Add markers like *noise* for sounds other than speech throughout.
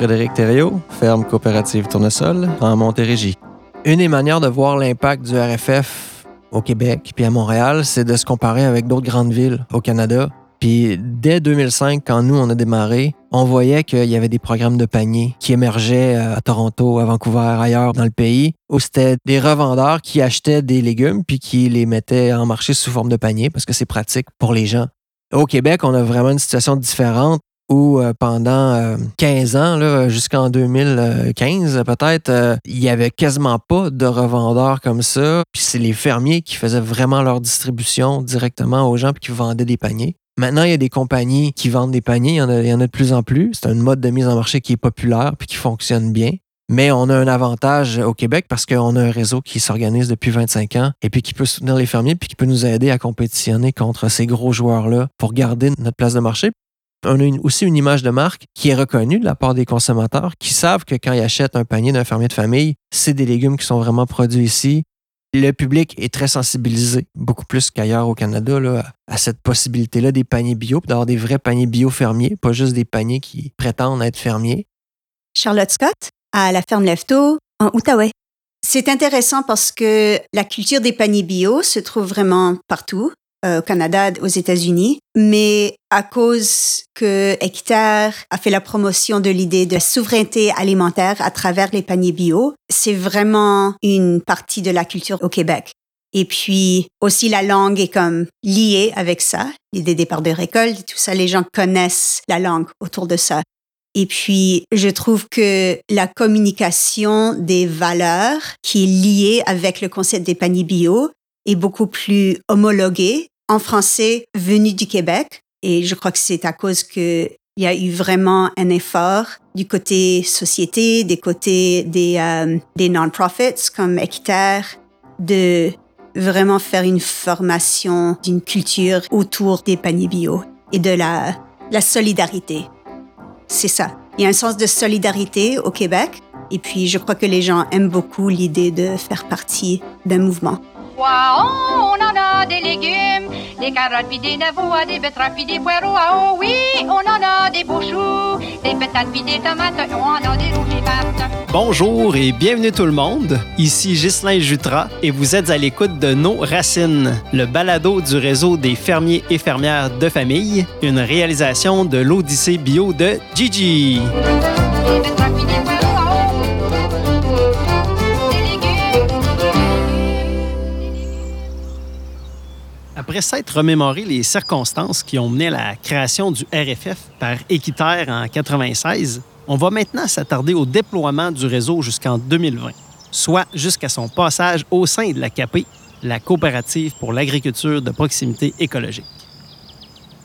Frédéric Thériault, ferme coopérative Tournesol, en Montérégie. Une des manières de voir l'impact du RFF au Québec puis à Montréal, c'est de se comparer avec d'autres grandes villes au Canada. Puis dès 2005, quand nous, on a démarré, on voyait qu'il y avait des programmes de panier qui émergeaient euh, à Toronto, à Vancouver, ailleurs dans le pays, où c'était des revendeurs qui achetaient des légumes puis qui les mettaient en marché sous forme de panier parce que c'est pratique pour les gens. Au Québec, on a vraiment une situation différente où euh, pendant 15 euh, ans, jusqu'en 2015 peut-être, il y avait quasiment pas de revendeurs comme ça. Puis c'est les fermiers qui faisaient vraiment leur distribution directement aux gens puis qui vendaient des paniers. Maintenant, il y a des compagnies qui vendent des paniers, il y en a, il y en a de plus en plus. C'est un mode de mise en marché qui est populaire puis qui fonctionne bien. Mais on a un avantage au Québec parce qu'on a un réseau qui s'organise depuis 25 ans et puis qui peut soutenir les fermiers puis qui peut nous aider à compétitionner contre ces gros joueurs-là pour garder notre place de marché. On a aussi une image de marque qui est reconnue de la part des consommateurs qui savent que quand ils achètent un panier d'un fermier de famille, c'est des légumes qui sont vraiment produits ici. Le public est très sensibilisé, beaucoup plus qu'ailleurs au Canada, à cette possibilité-là des paniers bio, d'avoir des vrais paniers bio fermiers, pas juste des paniers qui prétendent être fermiers. Charlotte Scott, à la ferme Lefto, en Outaouais. C'est intéressant parce que la culture des paniers bio se trouve vraiment partout, au Canada, aux États-Unis, mais à cause que Hectare a fait la promotion de l'idée de souveraineté alimentaire à travers les paniers bio, c'est vraiment une partie de la culture au Québec. Et puis aussi la langue est comme liée avec ça, l'idée des parts de récolte, tout ça, les gens connaissent la langue autour de ça. Et puis, je trouve que la communication des valeurs qui est liée avec le concept des paniers bio est beaucoup plus homologuée en français venu du Québec. Et je crois que c'est à cause que il y a eu vraiment un effort du côté société, des côtés des, euh, des non-profits comme Hectare, de vraiment faire une formation d'une culture autour des paniers bio et de la, la solidarité. C'est ça. Il y a un sens de solidarité au Québec et puis je crois que les gens aiment beaucoup l'idée de faire partie d'un mouvement. on en a des légumes, des carottes puis des navots, des betteraves puis des poireaux. Ah oh oui, on en a des beaux choux, des patates puis des tomates, on en a des rouges Bonjour et bienvenue tout le monde. Ici Ghislain Jutras et vous êtes à l'écoute de Nos Racines, le balado du réseau des fermiers et fermières de famille, une réalisation de l'Odyssée bio de Gigi. Après s'être remémoré les circonstances qui ont mené à la création du RFF par Équiterre en 1996, on va maintenant s'attarder au déploiement du réseau jusqu'en 2020, soit jusqu'à son passage au sein de la CAP, la coopérative pour l'agriculture de proximité écologique.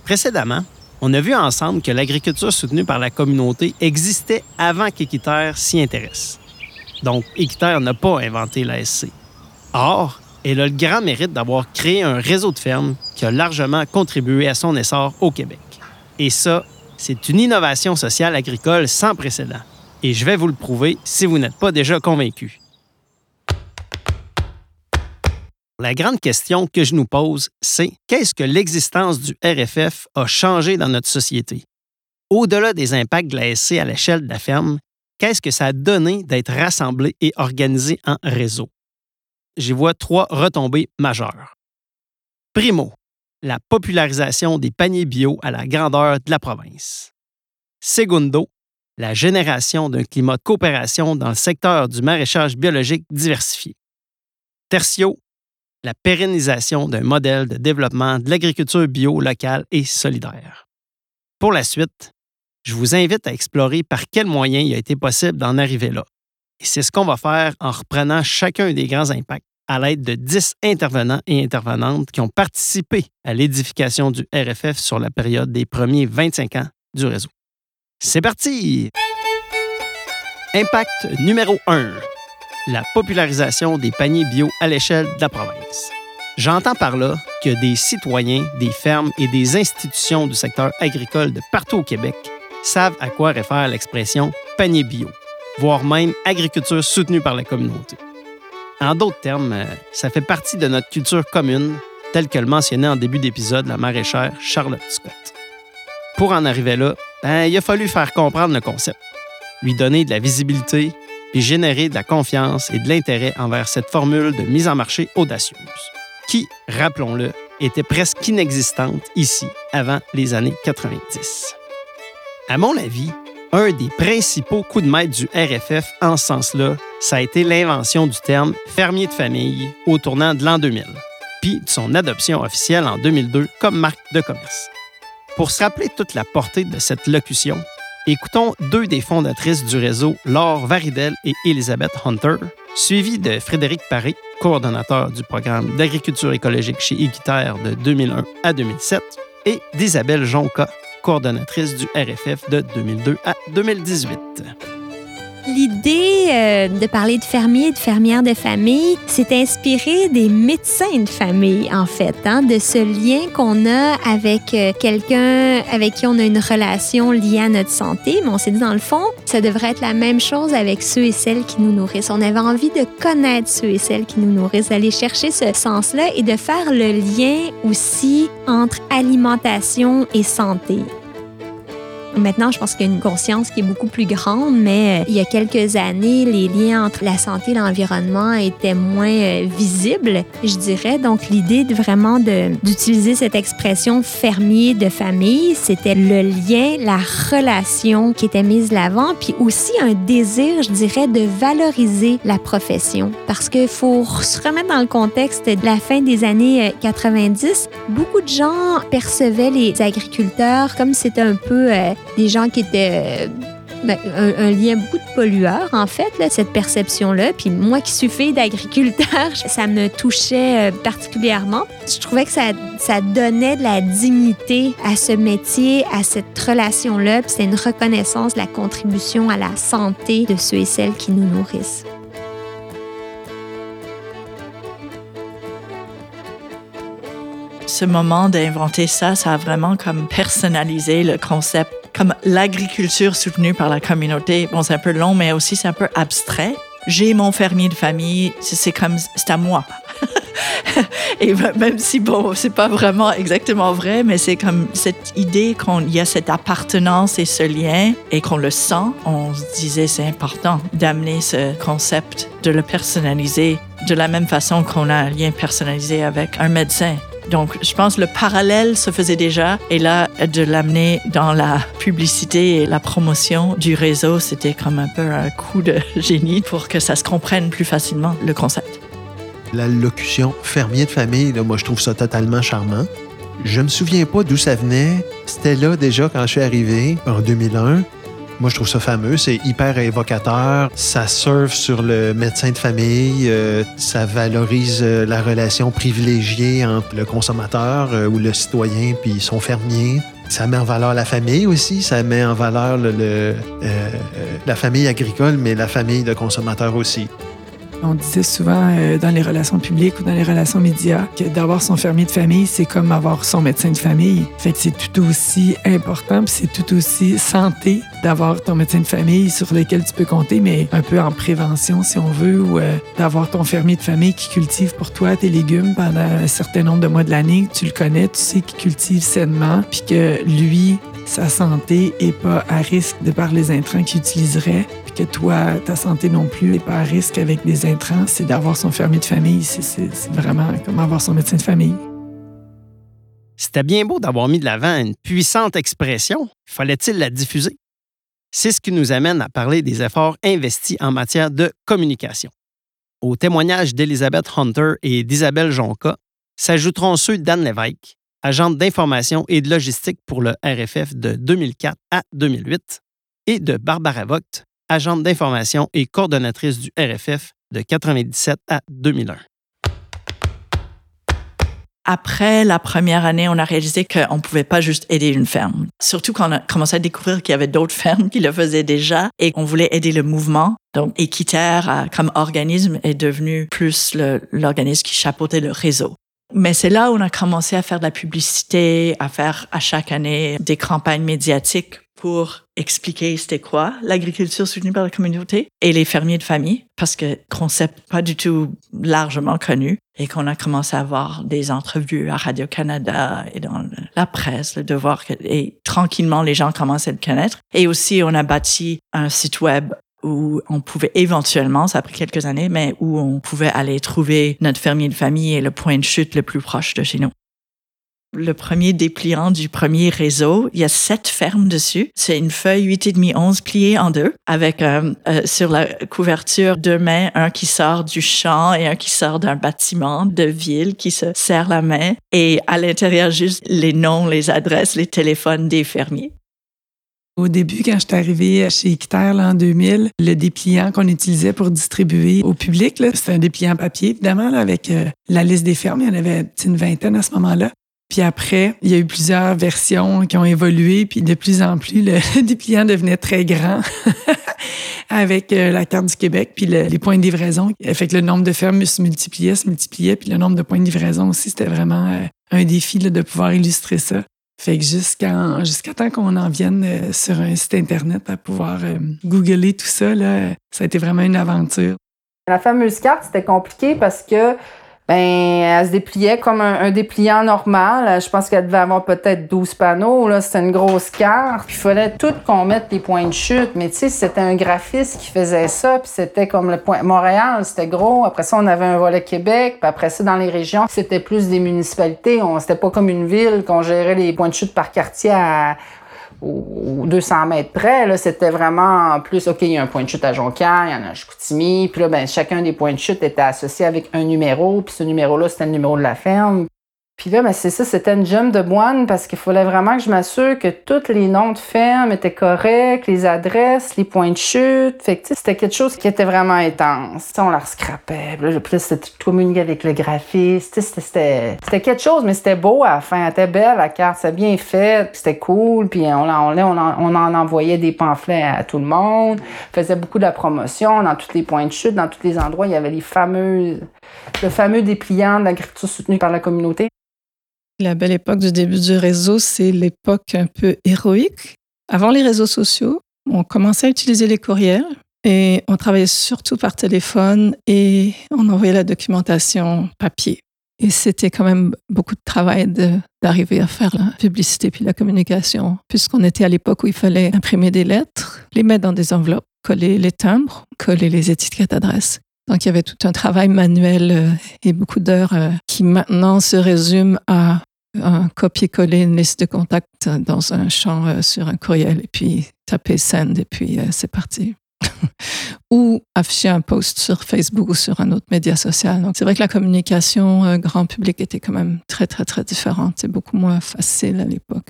Précédemment, on a vu ensemble que l'agriculture soutenue par la communauté existait avant qu'Équiterre s'y intéresse. Donc, Équiterre n'a pas inventé l'ASC. Or, elle a le grand mérite d'avoir créé un réseau de fermes qui a largement contribué à son essor au Québec. Et ça, c'est une innovation sociale agricole sans précédent. Et je vais vous le prouver si vous n'êtes pas déjà convaincu. La grande question que je nous pose, c'est qu'est-ce que l'existence du RFF a changé dans notre société? Au-delà des impacts de la SC à l'échelle de la ferme, qu'est-ce que ça a donné d'être rassemblé et organisé en réseau? J'y vois trois retombées majeures. Primo, la popularisation des paniers bio à la grandeur de la province. Segundo, la génération d'un climat de coopération dans le secteur du maraîchage biologique diversifié. Tertio, la pérennisation d'un modèle de développement de l'agriculture bio locale et solidaire. Pour la suite, je vous invite à explorer par quels moyens il a été possible d'en arriver là. Et c'est ce qu'on va faire en reprenant chacun des grands impacts à l'aide de 10 intervenants et intervenantes qui ont participé à l'édification du RFF sur la période des premiers 25 ans du réseau. C'est parti! Impact numéro 1. La popularisation des paniers bio à l'échelle de la province. J'entends par là que des citoyens, des fermes et des institutions du secteur agricole de partout au Québec savent à quoi réfère l'expression panier bio, voire même agriculture soutenue par la communauté. En d'autres termes, euh, ça fait partie de notre culture commune, telle que le mentionnait en début d'épisode la maraîchère Charlotte Scott. Pour en arriver là, ben, il a fallu faire comprendre le concept. lui donner de la visibilité et générer de la confiance et de l'intérêt envers cette formule de mise en marché audacieuse, qui, rappelons-le, était presque inexistante ici avant les années 90. À mon avis, un des principaux coups de maître du RFF en ce sens-là, ça a été l'invention du terme fermier de famille au tournant de l'an 2000, puis de son adoption officielle en 2002 comme marque de commerce. Pour se rappeler toute la portée de cette locution, écoutons deux des fondatrices du réseau, Laure Varidel et Elisabeth Hunter, suivies de Frédéric Paré, coordonnateur du programme d'agriculture écologique chez Équiterre de 2001 à 2007, et d'Isabelle Jonca, coordonnatrice du RFF de 2002 à 2018. L'idée euh, de parler de fermiers et de fermières de famille s'est inspirée des médecins de famille, en fait, hein, de ce lien qu'on a avec euh, quelqu'un avec qui on a une relation liée à notre santé. Mais on s'est dit, dans le fond, ça devrait être la même chose avec ceux et celles qui nous nourrissent. On avait envie de connaître ceux et celles qui nous nourrissent, d'aller chercher ce sens-là et de faire le lien aussi entre alimentation et santé. Maintenant, je pense qu'il y a une conscience qui est beaucoup plus grande, mais euh, il y a quelques années, les liens entre la santé et l'environnement étaient moins euh, visibles, je dirais. Donc, l'idée de vraiment d'utiliser cette expression fermier de famille, c'était le lien, la relation qui était mise l'avant, puis aussi un désir, je dirais, de valoriser la profession. Parce qu'il faut se remettre dans le contexte de la fin des années 90. Euh, beaucoup de gens percevaient les agriculteurs comme c'était un peu des gens qui étaient euh, ben, un, lien beaucoup de pollueurs, en fait, là, cette perception-là. Puis moi qui suis fille d'agriculteur, *laughs* ça me touchait euh, particulièrement. Je trouvais que ça, ça donnait de la dignité à ce métier, à cette relation-là. Puis c'est une reconnaissance de la contribution à la santé de ceux et celles qui nous nourrissent. ce moment d'inventer ça, ça a vraiment comme personnalisé le concept comme l'agriculture soutenue par la communauté. Bon, c'est un peu long, mais aussi c'est un peu abstrait. J'ai mon fermier de famille, c'est comme, c'est à moi. *laughs* Et même si, bon, c'est pas vraiment exactement vrai, mais c'est comme cette idée qu'il y a cette appartenance et ce lien et qu'on le sent, on se disait c'est important d'amener ce concept, de le personnaliser de la même façon qu'on a un lien personnalisé avec un médecin. Donc, je pense que le parallèle se faisait déjà. Et là, de l'amener dans la publicité et la promotion du réseau, c'était comme un peu un coup de génie pour que ça se comprenne plus facilement, le concept. La locution fermier de famille, moi, je trouve ça totalement charmant. Je me souviens pas d'où ça venait. C'était là déjà quand je suis arrivé en 2001. Moi, je trouve ça fameux. C'est hyper évocateur. Ça surfe sur le médecin de famille. Euh, ça valorise euh, la relation privilégiée entre le consommateur euh, ou le citoyen puis son fermier. Ça met en valeur la famille aussi. Ça met en valeur le, la famille agricole, mais la famille de consommateurs aussi. On disait souvent euh, dans les relations publiques ou dans les relations médias que d'avoir son fermier de famille, c'est comme avoir son médecin de famille. Fait que c'est tout aussi important, puis c'est tout aussi santé d'avoir ton médecin de famille sur lequel tu peux compter, mais un peu en prévention si on veut, ou euh, d'avoir ton fermier de famille qui cultive pour toi tes légumes pendant un certain nombre de mois de l'année, tu le connais, tu sais qu'il cultive sainement, puis que lui, sa santé est pas à risque de par les intrants qu'il utiliserait que toi, ta santé non plus n'est pas à risque avec des intrants, c'est d'avoir son fermier de famille. C'est vraiment comme avoir son médecin de famille. C'était bien beau d'avoir mis de l'avant une puissante expression. Fallait-il la diffuser? C'est ce qui nous amène à parler des efforts investis en matière de communication. Au témoignage d'Elisabeth Hunter et d'Isabelle Jonca s'ajouteront ceux d'Anne Lévesque, agente d'information et de logistique pour le RFF de 2004 à 2008, et de Barbara Vogt, agente d'information et coordonnatrice du RFF de 1997 à 2001. Après la première année, on a réalisé qu'on ne pouvait pas juste aider une ferme. Surtout quand on a commencé à découvrir qu'il y avait d'autres *laughs* fermes qui le faisaient déjà et qu'on voulait aider le mouvement. Donc, Équiterre, comme organisme, est devenu plus l'organisme qui chapeautait le réseau. Mais c'est là où on a commencé à faire de la publicité, à faire à chaque année des campagnes médiatiques pour expliquer c'était quoi l'agriculture soutenue par la communauté et les fermiers de famille, parce que concept pas du tout largement connu et qu'on a commencé à avoir des entrevues à Radio-Canada et dans la presse, le devoir, et tranquillement les gens commencent à le connaître. Et aussi, on a bâti un site web où on pouvait éventuellement, ça a pris quelques années, mais où on pouvait aller trouver notre fermier de famille et le point de chute le plus proche de chez nous le premier dépliant du premier réseau. Il y a sept fermes dessus. C'est une feuille 8 et demi 11 pliée en deux avec euh, euh, sur la couverture deux mains, un qui sort du champ et un qui sort d'un bâtiment de ville qui se serre la main et à l'intérieur juste les noms, les adresses, les téléphones des fermiers. Au début, quand je suis arrivée chez Équiterre en 2000, le dépliant qu'on utilisait pour distribuer au public, c'était un dépliant papier, évidemment, avec euh, la liste des fermes. Il y en avait une vingtaine à ce moment-là. Puis après, il y a eu plusieurs versions qui ont évolué, puis de plus en plus, le *laughs* dépliant devenait très grand *laughs* avec euh, la carte du Québec, puis les points de livraison. Fait que le nombre de fermes se multipliait, se multipliait, puis le nombre de points de livraison aussi, c'était vraiment euh, un défi de pouvoir illustrer ça. Fait que jusqu'à temps qu'on en vienne euh, sur un site Internet à pouvoir googler tout ça, là, ça a été vraiment une aventure. La fameuse carte, c'était compliqué parce que ben, elle se dépliait comme un, dépliant normal. Je pense qu'elle devait avoir peut-être 12 panneaux. Là. C'était une grosse carte. Puis il fallait tout qu'on mette les points de chute. Mais tu sais, c'était un graphiste qui faisait ça. Puis c'était comme le point... Montréal, c'était gros. Après ça, on avait un volet Québec. Puis après ça, dans les régions, c'était plus des municipalités. On... C'était pas comme une ville qu'on gérait les points de chute par quartier à aux 200 mètres près, c'était vraiment plus, OK, il y a un point de chute à Jonquière, il y en a à Chicoutimi, puis là, ben, chacun des points de chute était associé avec un numéro, puis ce numéro-là, c'était le numéro de la ferme. Puis là, ben, c'est ça, c'était une gemme de moine parce qu'il fallait vraiment que je m'assure que tous les noms de fermes étaient corrects, les adresses, les points de chute. Fait que, c'était quelque chose qui était vraiment intense. on la scrapait. Puis là, puis c'était communiquer avec le graphiste. C'était, quelque chose, mais c'était beau à la fin. Elle était belle, la carte. C'était bien fait. C'était cool. Puis on, on, en envoyait des pamphlets à tout le monde. On faisait beaucoup de la promotion dans tous les points de chute, dans tous les endroits. Il y avait les fameux, le fameux dépliant de l'agriculture soutenue par la communauté. La belle époque du début du réseau, c'est l'époque un peu héroïque. Avant les réseaux sociaux, on commençait à utiliser les courriels et on travaillait surtout par téléphone et on envoyait la documentation papier. Et c'était quand même beaucoup de travail d'arriver à faire la publicité puis la communication, puisqu'on était à l'époque où il fallait imprimer des lettres, les mettre dans des enveloppes, coller les timbres, coller les étiquettes d'adresse. Donc, il y avait tout un travail manuel euh, et beaucoup d'heures euh, qui maintenant se résument à copier-coller une liste de contacts dans un champ euh, sur un courriel et puis taper send et puis c'est parti. *laughs* ou afficher un post sur Facebook ou sur un autre média social. Donc, c'est vrai que la communication grand public était quand même très, très, très différente. C'est beaucoup moins facile à l'époque.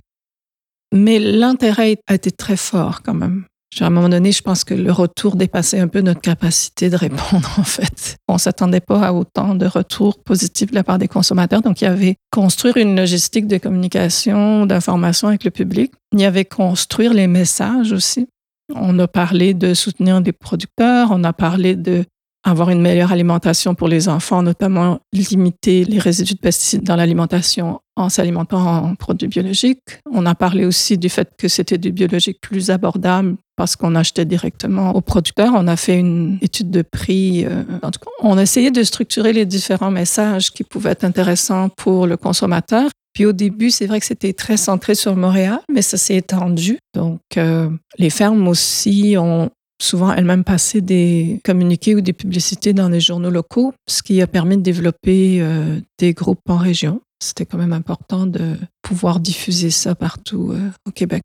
Mais l'intérêt a été très fort quand même. À un moment donné, je pense que le retour dépassait un peu notre capacité de répondre, *laughs* en fait. On s'attendait pas à autant de retours positifs de la part des consommateurs. Donc, il y avait construire une logistique de communication, d'information avec le public. Il y avait construire les messages aussi. On a parlé de soutenir des producteurs, on a parlé de avoir une meilleure alimentation pour les enfants, notamment limiter les résidus de pesticides dans l'alimentation en s'alimentant en produits biologiques. On a parlé aussi du fait que c'était du biologique plus abordable parce qu'on achetait directement aux producteurs. On a fait une étude de prix. Euh, en tout cas, on a essayé de structurer les différents messages qui pouvaient être intéressants pour le consommateur. Puis au début, c'est vrai que c'était très centré sur Montréal, mais ça s'est étendu. Donc, euh, les fermes aussi ont souvent elles-mêmes passé des communiqués ou des publicités dans les journaux locaux, ce qui a permis de développer euh, des groupes en région. C'était quand même important de pouvoir diffuser ça partout au Québec.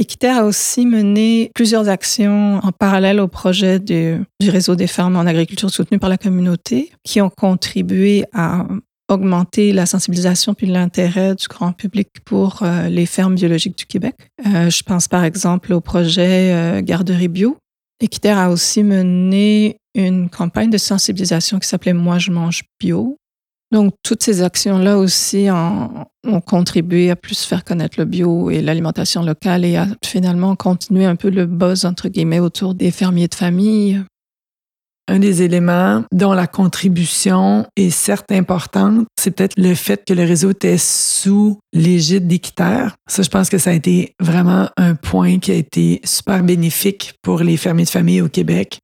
Équiterre a aussi mené plusieurs actions en parallèle au projet du réseau des fermes en agriculture soutenue par la communauté qui ont contribué à augmenter la sensibilisation puis l'intérêt du grand public pour euh, les fermes biologiques du Québec. Euh, je pense par exemple au projet euh, Garderie Bio. Équiterre a aussi mené une campagne de sensibilisation qui s'appelait Moi je mange bio, donc, toutes ces actions-là aussi ont, contribué à plus faire connaître le bio et l'alimentation locale et à finalement continuer un peu le buzz, entre guillemets, autour des fermiers de famille. Un des éléments dont la contribution est certes importante, c'est peut-être le fait que le réseau était sous l'égide d'Équiterre. Ça, je pense que ça a été vraiment un point qui a été super bénéfique pour les fermiers de famille au Québec.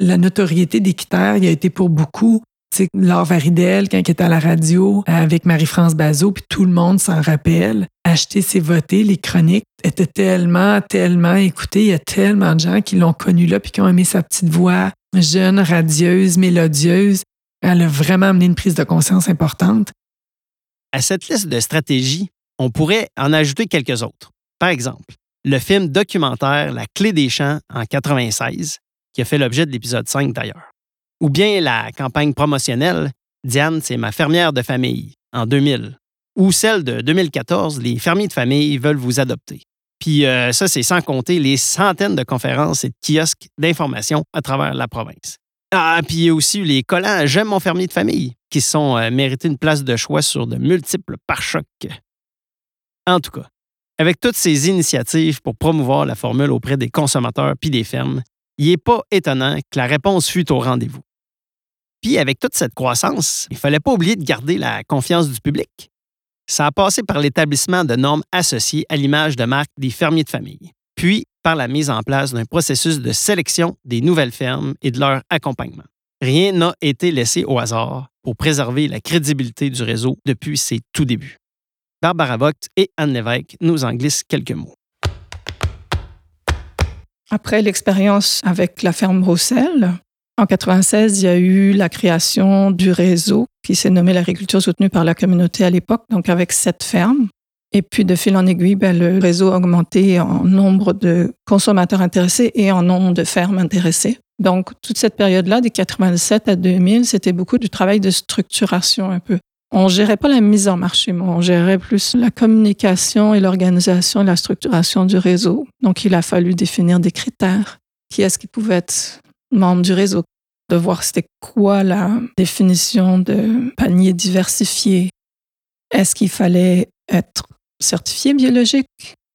La notoriété d'Équiterre, il a été pour beaucoup c'est Laure Varidel, quand elle était à la radio avec Marie-France Bazot, puis tout le monde s'en rappelle. Acheter, c'est voter. Les chroniques étaient tellement, tellement écoutées. Il y a tellement de gens qui l'ont connue là, puis qui ont aimé sa petite voix jeune, radieuse, mélodieuse. Elle a vraiment amené une prise de conscience importante. À cette liste de stratégies, on pourrait en ajouter quelques autres. Par exemple, le film documentaire La clé des champs en 96, qui a fait l'objet de l'épisode 5 d'ailleurs. Ou bien la campagne promotionnelle Diane, c'est ma fermière de famille en 2000. Ou celle de 2014, les fermiers de famille veulent vous adopter. Puis euh, ça, c'est sans compter les centaines de conférences et de kiosques d'information à travers la province. Ah, puis il y a aussi les collants J'aime mon fermier de famille qui sont euh, mérités une place de choix sur de multiples pare-chocs. En tout cas, avec toutes ces initiatives pour promouvoir la formule auprès des consommateurs puis des fermes, il n'est pas étonnant que la réponse fût au rendez-vous. Puis avec toute cette croissance, il ne fallait pas oublier de garder la confiance du public. Ça a passé par l'établissement de normes associées à l'image de marque des fermiers de famille, puis par la mise en place d'un processus de sélection des nouvelles fermes et de leur accompagnement. Rien n'a été laissé au hasard pour préserver la crédibilité du réseau depuis ses tout débuts. Barbara Vogt et Anne Lévesque nous en glissent quelques mots. Après l'expérience avec la ferme Roussel, en 96, il y a eu la création du réseau qui s'est nommé l'agriculture soutenue par la communauté à l'époque, donc avec sept fermes. Et puis, de fil en aiguille, ben, le réseau a augmenté en nombre de consommateurs intéressés et en nombre de fermes intéressées. Donc, toute cette période-là, des 87 à 2000, c'était beaucoup du travail de structuration un peu. On gérait pas la mise en marché, mais on gérait plus la communication et l'organisation et la structuration du réseau. Donc, il a fallu définir des critères. Qui est-ce qui pouvait être membre du réseau? de voir c'était quoi la définition de panier diversifié. Est-ce qu'il fallait être certifié biologique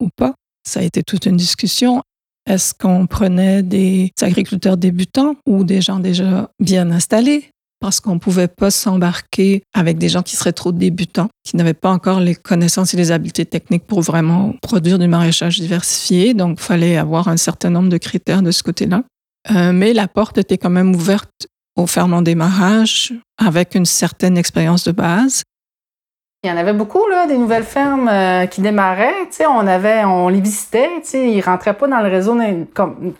ou pas? Ça a été toute une discussion. Est-ce qu'on prenait des agriculteurs débutants ou des gens déjà bien installés? Parce qu'on ne pouvait pas s'embarquer avec des gens qui seraient trop débutants, qui n'avaient pas encore les connaissances et les habiletés techniques pour vraiment produire du maraîchage diversifié. Donc, il fallait avoir un certain nombre de critères de ce côté-là. Euh, mais la porte était quand même ouverte aux fermes en démarrage avec une certaine expérience de base. Il y en avait beaucoup, là, des nouvelles fermes euh, qui démarraient. On, avait, on les visitait. Ils ne rentraient pas dans le réseau comme,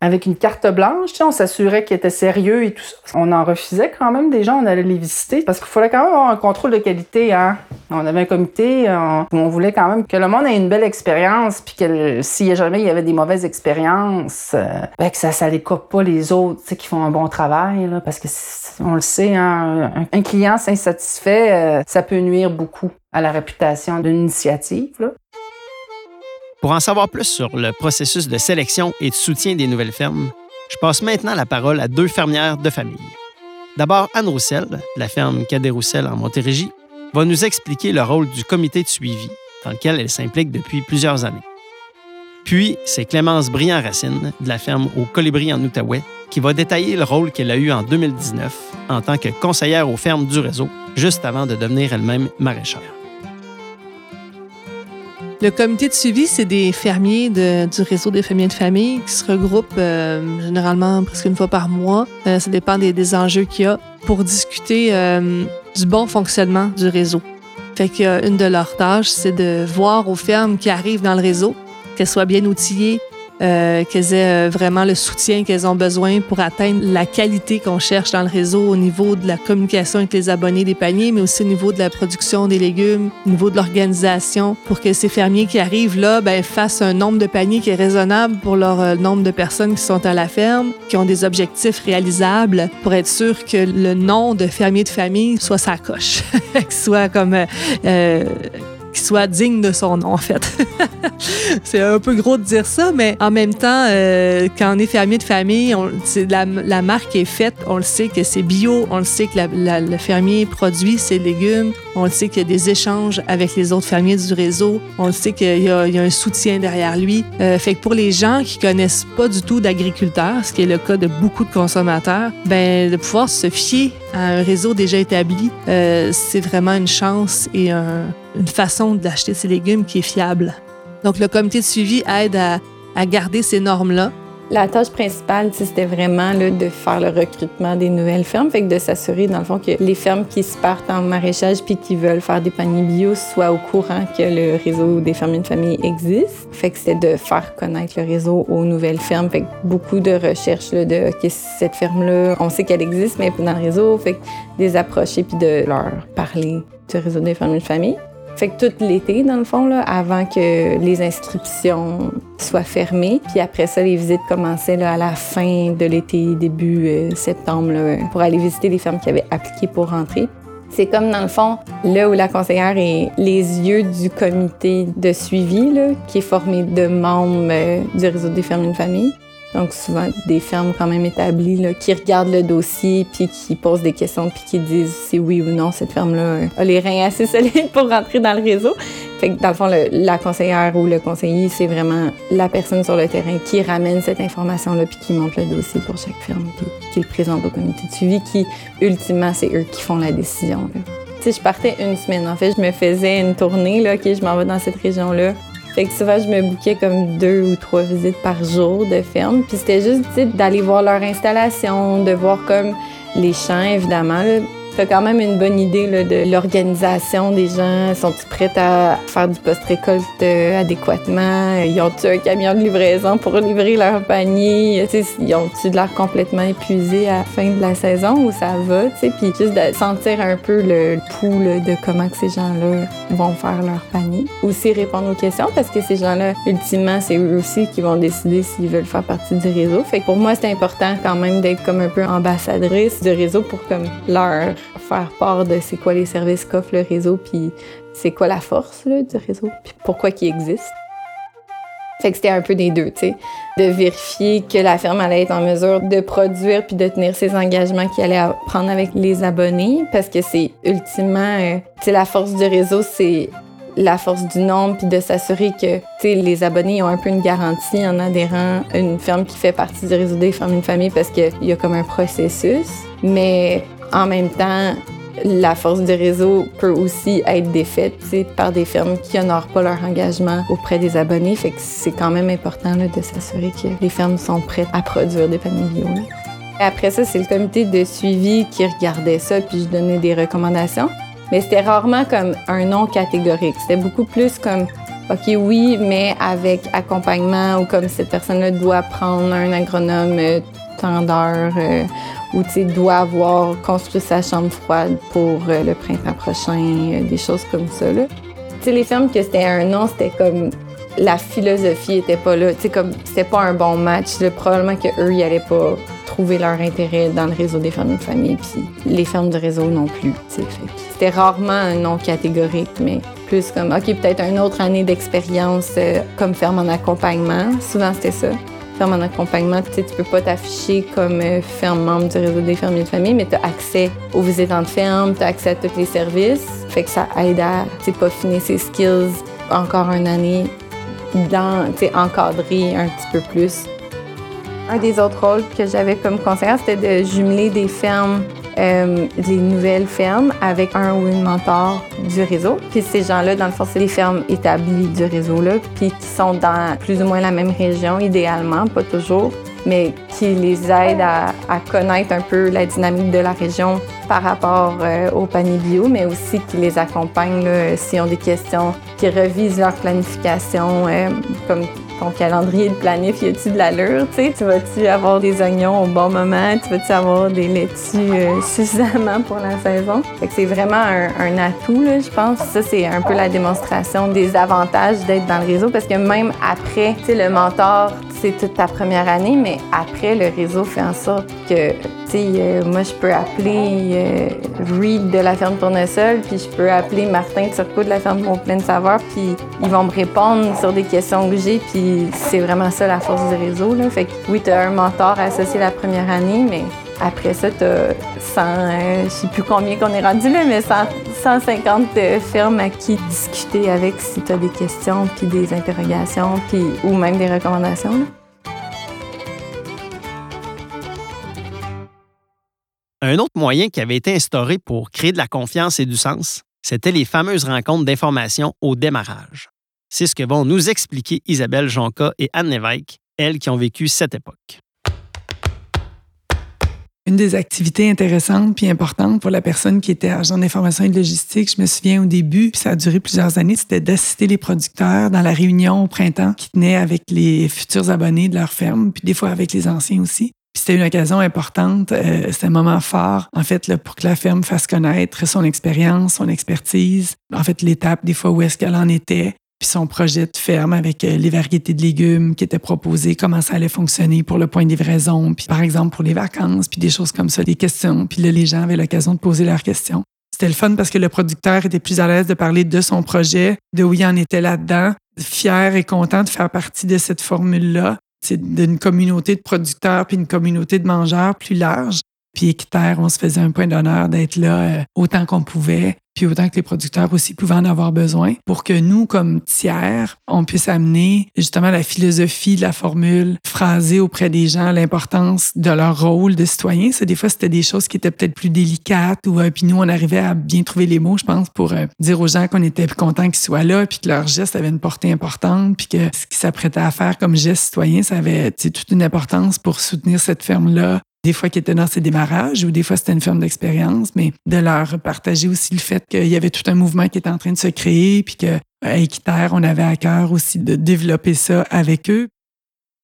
avec une carte blanche. On s'assurait qu'ils étaient sérieux et tout ça. On en refusait quand même des gens, on allait les visiter parce qu'il fallait quand même avoir un contrôle de qualité. Hein. On avait un comité on, on voulait quand même que le monde ait une belle expérience puis que s'il y jamais il y avait des mauvaises expériences, euh, ben que ça ça les coupe pas les autres qui font un bon travail là, parce que on le sait, hein, un, client insatisfait, euh, ça peut nuire beaucoup à la réputation d'une initiative. Là. Pour en savoir plus sur le processus de sélection et de soutien des nouvelles fermes, je passe maintenant la parole à deux fermières de famille. D'abord, Anne Roussel, la ferme Cadet Roussel en Montérégie, va nous expliquer le rôle du comité de suivi dans lequel elle s'implique depuis plusieurs années. Puis, c'est Clémence Briand-Racine de la ferme au Colibri en Outaouais qui va détailler le rôle qu'elle a eu en 2019 en tant que conseillère aux fermes du réseau, juste avant de devenir elle-même maraîchère. Le comité de suivi, c'est des fermiers du réseau des fermiers de famille qui se regroupent euh, généralement presque une fois par mois. Euh, ça dépend des, enjeux qu'il y a pour discuter euh, du bon fonctionnement du réseau. Fait qu'une de leurs tâches, c'est de voir aux fermes qui arrivent dans le réseau qu'elles soient bien outillées, euh, qu'elles aient euh, vraiment le soutien qu'elles ont besoin pour atteindre la qualité qu'on cherche dans le réseau au niveau de la communication avec les abonnés des paniers, mais aussi au niveau de la production des légumes, au niveau de l'organisation, pour que ces fermiers qui arrivent là ben, fassent un nombre de paniers qui est raisonnable pour leur euh, nombre de personnes qui sont à la ferme, qui ont des objectifs réalisables pour être sûr que le nom de fermier de famille soit sa coche, *laughs* soit comme qui soit digne de son nom, en fait. *laughs* c'est un peu gros de dire ça, mais en même temps, euh, quand on est fermier de famille, la, marque est faite, on le sait que c'est bio, on le sait que le fermier produit ses légumes, on le sait qu'il y a des échanges avec les autres fermiers du réseau, on le sait qu'il y, y, a un soutien derrière lui. Euh, fait que pour les gens qui connaissent pas du tout d'agriculteurs, ce qui est le cas de beaucoup de consommateurs, ben de pouvoir se fier à un réseau déjà établi, euh, c'est vraiment une chance et un, une façon d'acheter ses légumes qui est fiable. Donc, le comité de suivi aide à, garder ces normes-là. La tâche principale, c'était vraiment là, de faire le recrutement des nouvelles fermes, fait que de s'assurer, dans le fond, que les fermes qui se partent en maraîchage puis qui veulent faire des paniers bio soient au courant que le réseau des fermiers de famille existe. Fait que c'était de faire connaître le réseau aux nouvelles fermes. Fait que beaucoup de recherches là, de cette ferme-là, on sait qu'elle existe, mais dans le réseau. Fait que des approcher puis de leur parler du réseau des fermiers de famille. Fait que tout l'été, dans le fond, avant que les inscriptions soient fermées. Puis après ça, les visites commençaient à la fin de l'été, début euh, septembre, pour aller visiter les fermes qui avaient appliqué pour rentrer. C'est comme, dans le fond, là où la conseillère est les yeux du comité de suivi, qui est formé de membres euh, du réseau des fermes d'une famille. Donc souvent des fermes quand même établies là, qui regardent le dossier puis qui posent des questions puis qui disent si oui ou non cette ferme-là a les reins assez *laughs* solides pour rentrer dans le réseau. Fait que dans le fond, le, la conseillère ou le conseiller, c'est vraiment la personne sur le terrain qui ramène cette information-là puis qui monte le dossier pour chaque ferme puis qui le présente au comité de suivi qui, ultimement, c'est eux qui font la décision. Sais, je partais une semaine. En fait, je me faisais une tournée, là, je m'en vais dans cette région-là. Fait que souvent, je me bouquais comme deux ou trois visites par jour de ferme. Puis c'était juste d'aller voir leur installation, de voir comme les champs, évidemment. Là. T'as quand même une bonne idée là, de l'organisation des gens. Sont-ils prêts à faire du post-récolte euh, adéquatement? Ils ont-ils un camion de livraison pour livrer leur panier? ils ont-ils de l'air complètement épuisés à la fin de la saison ou ça va? Puis juste de sentir un peu le pouls de comment que ces gens-là vont faire leur panier. Aussi répondre aux questions parce que ces gens-là, ultimement, c'est eux aussi qui vont décider s'ils veulent faire partie du réseau. Fait que pour moi, c'est important quand même d'être comme un peu ambassadrice du réseau pour comme leur faire part de c'est quoi les services qu'offre le réseau, puis c'est quoi la force là, du réseau, puis pourquoi il existe. Fait que c'était un peu des deux, tu sais, de vérifier que la ferme allait être en mesure de produire puis de tenir ses engagements qu'elle allait prendre avec les abonnés, parce que c'est ultimement, euh, tu sais, la force du réseau, c'est la force du nombre puis de s'assurer que les abonnés ont un peu une garantie en adhérant à une ferme qui fait partie du réseau des fermes une famille parce qu'il y a comme un processus. Mais en même temps, la force du réseau peut aussi être défaite par des fermes qui n'honorent pas leur engagement auprès des abonnés. C'est quand même important de s'assurer que les fermes sont prêtes à produire des paniers bio. Après ça, c'est le comité de suivi qui regardait ça, puis je donnais des recommandations. Mais c'était rarement comme un nom catégorique. C'était beaucoup plus comme OK, oui, mais avec accompagnement ou comme cette personne-là doit prendre un agronome d'heures euh, ou doit avoir construit sa chambre froide pour euh, le printemps prochain, euh, des choses comme ça. Là. les fermes que c'était un nom, c'était comme la philosophie était pas là. sais, comme c'était pas un bon match. Probablement qu'eux, ils allaient pas trouver leur intérêt dans le réseau des fermes de famille, puis les fermes du réseau non plus. C'était rarement un nom catégorique, mais plus comme, OK, peut-être une autre année d'expérience comme ferme en accompagnement. Souvent, c'était ça ferme en accompagnement, tu tu peux pas t'afficher comme euh, ferme membre du réseau des fermiers de famille, mais tu as accès aux visitants de ferme, tu as accès à tous les services. Fait que ça aide à peaufiner ses skills encore une année, dans, encadrer un petit peu plus. Un des autres rôles que j'avais comme conseillère, c'était de jumeler des fermes euh, les nouvelles fermes avec un ou une mentor du réseau. Puis ces gens-là, dans le fond, c'est les fermes établies du réseau-là, puis qui sont dans plus ou moins la même région, idéalement, pas toujours, mais qui les aident à, connaître un peu la dynamique de la région par rapport euh, au panier bio, mais aussi qui les accompagnent s'ils ont des questions, qui revisent leur planification, euh, ton calendrier de planif, y a-tu de l'allure, tu sais? Tu vas-tu avoir des oignons au bon moment? Tu vas-tu avoir des laitues euh, *laughs* suffisamment pour la saison? Fait que c'est vraiment un, atout, là, je pense. Ça, c'est un peu la démonstration des avantages d'être dans le réseau parce que même après, tu sais, le mentor, c'est toute ta première année, mais après, le réseau fait en sorte que, tu sais, euh, moi, je peux appeler euh, Reed de la ferme Tournesol, puis je peux appeler Martin Turcot de la ferme Mon Plein de Savoir, puis ils vont me répondre sur des questions que j'ai, puis c'est vraiment ça la force du réseau, là. Fait que oui, tu as un mentor associé la première année, mais après ça, tu as 100, euh, je sais plus combien qu'on est rendu là, mais 100, 150 euh, firmes à qui discuter avec si tu as des questions, puis des interrogations, puis, ou même des recommandations. Un autre moyen qui avait été instauré pour créer de la confiance et du sens, c'était les fameuses rencontres d'information au démarrage. C'est ce que vont nous expliquer Isabelle Jonca et Anne Lévesque, elles qui ont vécu cette époque. Une des activités intéressantes puis importantes pour la personne qui était agent d'information et de logistique, je me souviens au début, puis ça a duré plusieurs années, c'était d'assister les producteurs dans la réunion au printemps qui tenaient avec les futurs abonnés de leur ferme, puis des fois avec les anciens aussi. C'était une occasion importante, euh, c'était un moment fort, en fait, là, pour que la ferme fasse connaître son expérience, son expertise, en fait, l'étape des fois où est-ce qu'elle en était, puis son projet de ferme avec euh, les variétés de légumes qui étaient proposées, comment ça allait fonctionner pour le point de livraison, puis par exemple pour les vacances, puis des choses comme ça, des questions. Puis là, les gens avaient l'occasion de poser leurs questions. C'était le fun parce que le producteur était plus à l'aise de parler de son projet, de où il en était là-dedans, fier et content de faire partie de cette formule-là. C'est d'une communauté de producteurs puis une communauté de mangeurs plus large. Puis Équiterre, on se faisait un point d'honneur d'être là euh, autant qu'on pouvait, puis autant que les producteurs aussi pouvaient en avoir besoin, pour que nous, comme tiers, on puisse amener justement la philosophie de la formule, phraser auprès des gens l'importance de leur rôle de citoyen. Ça, des fois, c'était des choses qui étaient peut-être plus délicates, ou euh, puis nous, on arrivait à bien trouver les mots, je pense, pour euh, dire aux gens qu'on était contents qu'ils soient là, puis que leur geste avait une portée importante, puis que ce qu'ils s'apprêtaient à faire comme geste citoyen, ça avait toute une importance pour soutenir cette ferme-là, des fois qui étaient dans ses démarrages ou des fois c'était une ferme d'expérience, mais de leur partager aussi le fait qu'il y avait tout un mouvement qui était en train de se créer, puis que à on avait à cœur aussi de développer ça avec eux.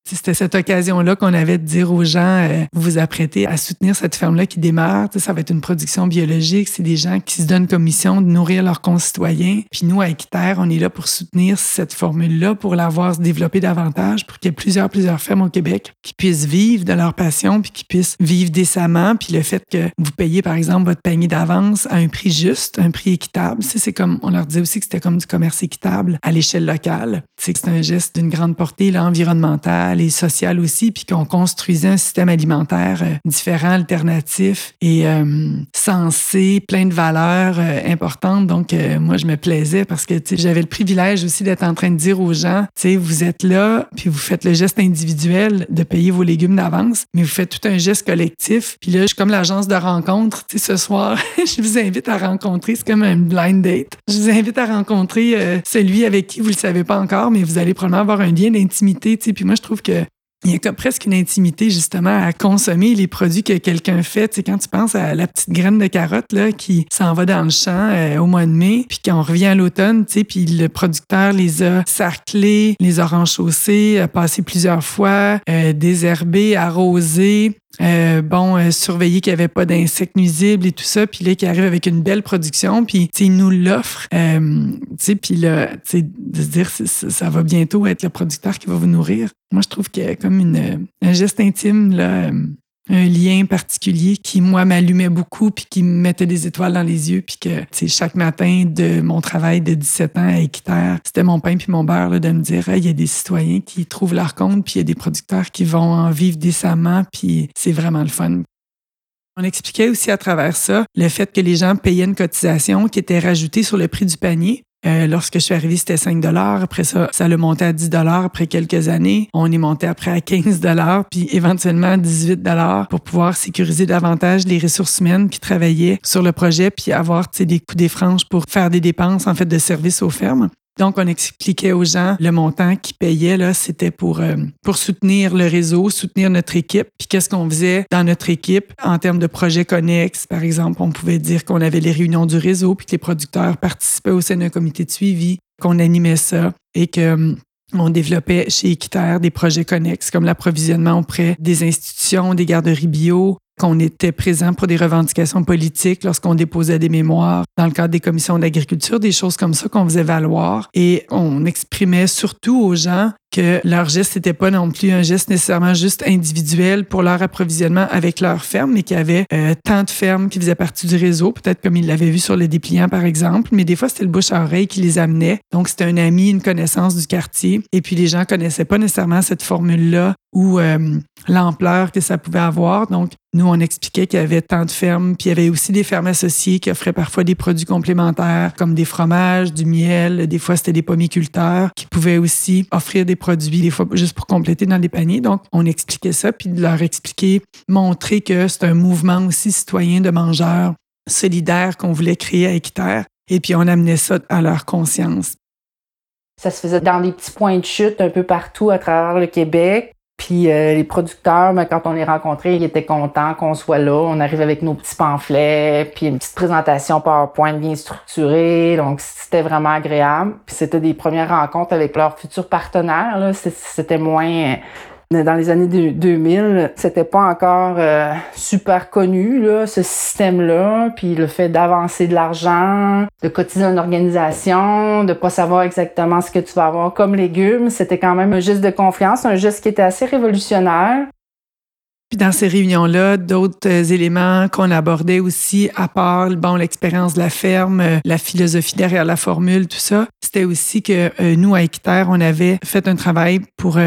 C'était cette occasion-là qu'on avait de dire aux gens, euh, vous vous apprêtez à soutenir cette ferme-là qui démarre. Ça va être une production biologique. C'est des gens qui se donnent comme mission de nourrir leurs concitoyens. Puis nous, à Équiterre, on est là pour soutenir cette formule-là, pour la voir se développer davantage, pour qu'il y ait plusieurs, plusieurs fermes au Québec qui puissent vivre de leur passion, puis qui puissent vivre décemment. Puis le fait que vous payez, par exemple, votre panier d'avance à un prix juste, un prix équitable, c'est comme, on leur disait aussi que c'était comme du commerce équitable à l'échelle locale. C'est un geste d'une grande portée, là, environnementale et sociale aussi, puis qu'on construisait un système alimentaire euh, différent, alternatif et euh, sensé, plein de valeurs euh, importantes. Donc, euh, moi, je me plaisais parce que j'avais le privilège aussi d'être en train de dire aux gens, vous êtes là, puis vous faites le geste individuel de payer vos légumes d'avance, mais vous faites tout un geste collectif. Puis là, je suis comme l'agence de rencontre. Ce soir, *laughs* je vous invite à rencontrer, c'est comme un blind date. Je vous invite à rencontrer euh, celui avec qui vous le savez pas encore, mais vous allez probablement avoir un lien d'intimité. Puis moi, je trouve il y a presque une intimité justement à consommer les produits que quelqu'un fait. Tu sais, quand tu penses à la petite graine de carotte là, qui s'en va dans le champ euh, au mois de mai, puis quand on revient à l'automne, tu sais, puis le producteur les a sarclés, les a renchaussés, a passé plusieurs fois, euh, désherbés, arrosés, euh, bon, euh, surveiller qu'il n'y avait pas d'insectes nuisibles et tout ça, puis là, qui arrive avec une belle production, puis il nous l'offre, euh, sais, puis là, de se dire, ça va bientôt être le producteur qui va vous nourrir. Moi, je trouve a comme une, un geste intime, là, euh, un lien particulier qui, moi, m'allumait beaucoup, puis qui me mettait des étoiles dans les yeux, puis que, sais, chaque matin de mon travail de 17 ans à Équiterre, c'était mon pain puis mon beurre, là, de me dire, il y a des citoyens qui trouvent leur compte, puis il y a des producteurs qui vont en vivre décemment, puis c'est vraiment le fun. On expliquait aussi à travers ça le fait que les gens payaient une cotisation qui était rajoutée sur le prix du panier. Euh, lorsque je suis arrivée, c'était 5 Après ça, ça l'a monté à 10 après quelques années. On est monté après à 15 puis éventuellement à 18 pour pouvoir sécuriser davantage les ressources humaines qui travaillaient sur le projet puis avoir des coûts des franges pour faire des dépenses en fait de services aux fermes. Donc, on expliquait aux gens le montant qu'ils payaient, là, c'était pour, euh, pour soutenir le réseau, soutenir notre équipe. Puis qu'est-ce qu'on faisait dans notre équipe? En termes de projets connexes? Par exemple, on pouvait dire qu'on avait les réunions du réseau, puis que les producteurs participaient au sein d'un comité de suivi, qu'on animait ça et que euh, on développait chez Équiterre des projets connexes comme l'approvisionnement auprès des institutions, des garderies bio, qu'on était présent pour des revendications politiques lorsqu'on déposait des mémoires dans le cadre des commissions d'agriculture, des choses comme ça qu'on faisait valoir. Et on exprimait surtout aux gens que leur geste n'était pas non plus un geste nécessairement juste individuel pour leur approvisionnement avec leur ferme, mais qu'il y avait euh, tant de fermes qui faisaient partie du réseau, peut-être comme ils l'avaient vu sur les dépliants par exemple, mais des fois c'était le bouche à oreille qui les amenait. Donc c'était un ami, une connaissance du quartier, et puis les gens connaissaient pas nécessairement cette formule-là ou euh, l'ampleur que ça pouvait avoir. Donc, nous, on expliquait qu'il y avait tant de fermes, puis il y avait aussi des fermes associées qui offraient parfois des produits complémentaires comme des fromages, du miel, des fois c'était des pommiculteurs qui pouvaient aussi offrir des produits, des fois juste pour compléter dans les paniers. Donc, on expliquait ça, puis de leur expliquer, montrer que c'est un mouvement aussi citoyen de mangeurs solidaires qu'on voulait créer à Équiterre, et puis on amenait ça à leur conscience. Ça se faisait dans des petits points de chute un peu partout à travers le Québec. Puis euh, les producteurs, ben, quand on les rencontrait, ils étaient contents qu'on soit là. On arrive avec nos petits pamphlets, puis une petite présentation PowerPoint bien structurée. Donc c'était vraiment agréable. Puis c'était des premières rencontres avec leurs futurs partenaires. C'était moins dans les années 2000, c'était pas encore euh, super connu là, ce système-là, puis le fait d'avancer de l'argent, de cotiser une organisation, de pas savoir exactement ce que tu vas avoir comme légumes, c'était quand même un geste de confiance, un geste qui était assez révolutionnaire. Puis dans ces réunions-là, d'autres euh, éléments qu'on abordait aussi, à part bon l'expérience de la ferme, euh, la philosophie derrière la formule, tout ça, c'était aussi que euh, nous, à Équiterre, on avait fait un travail pour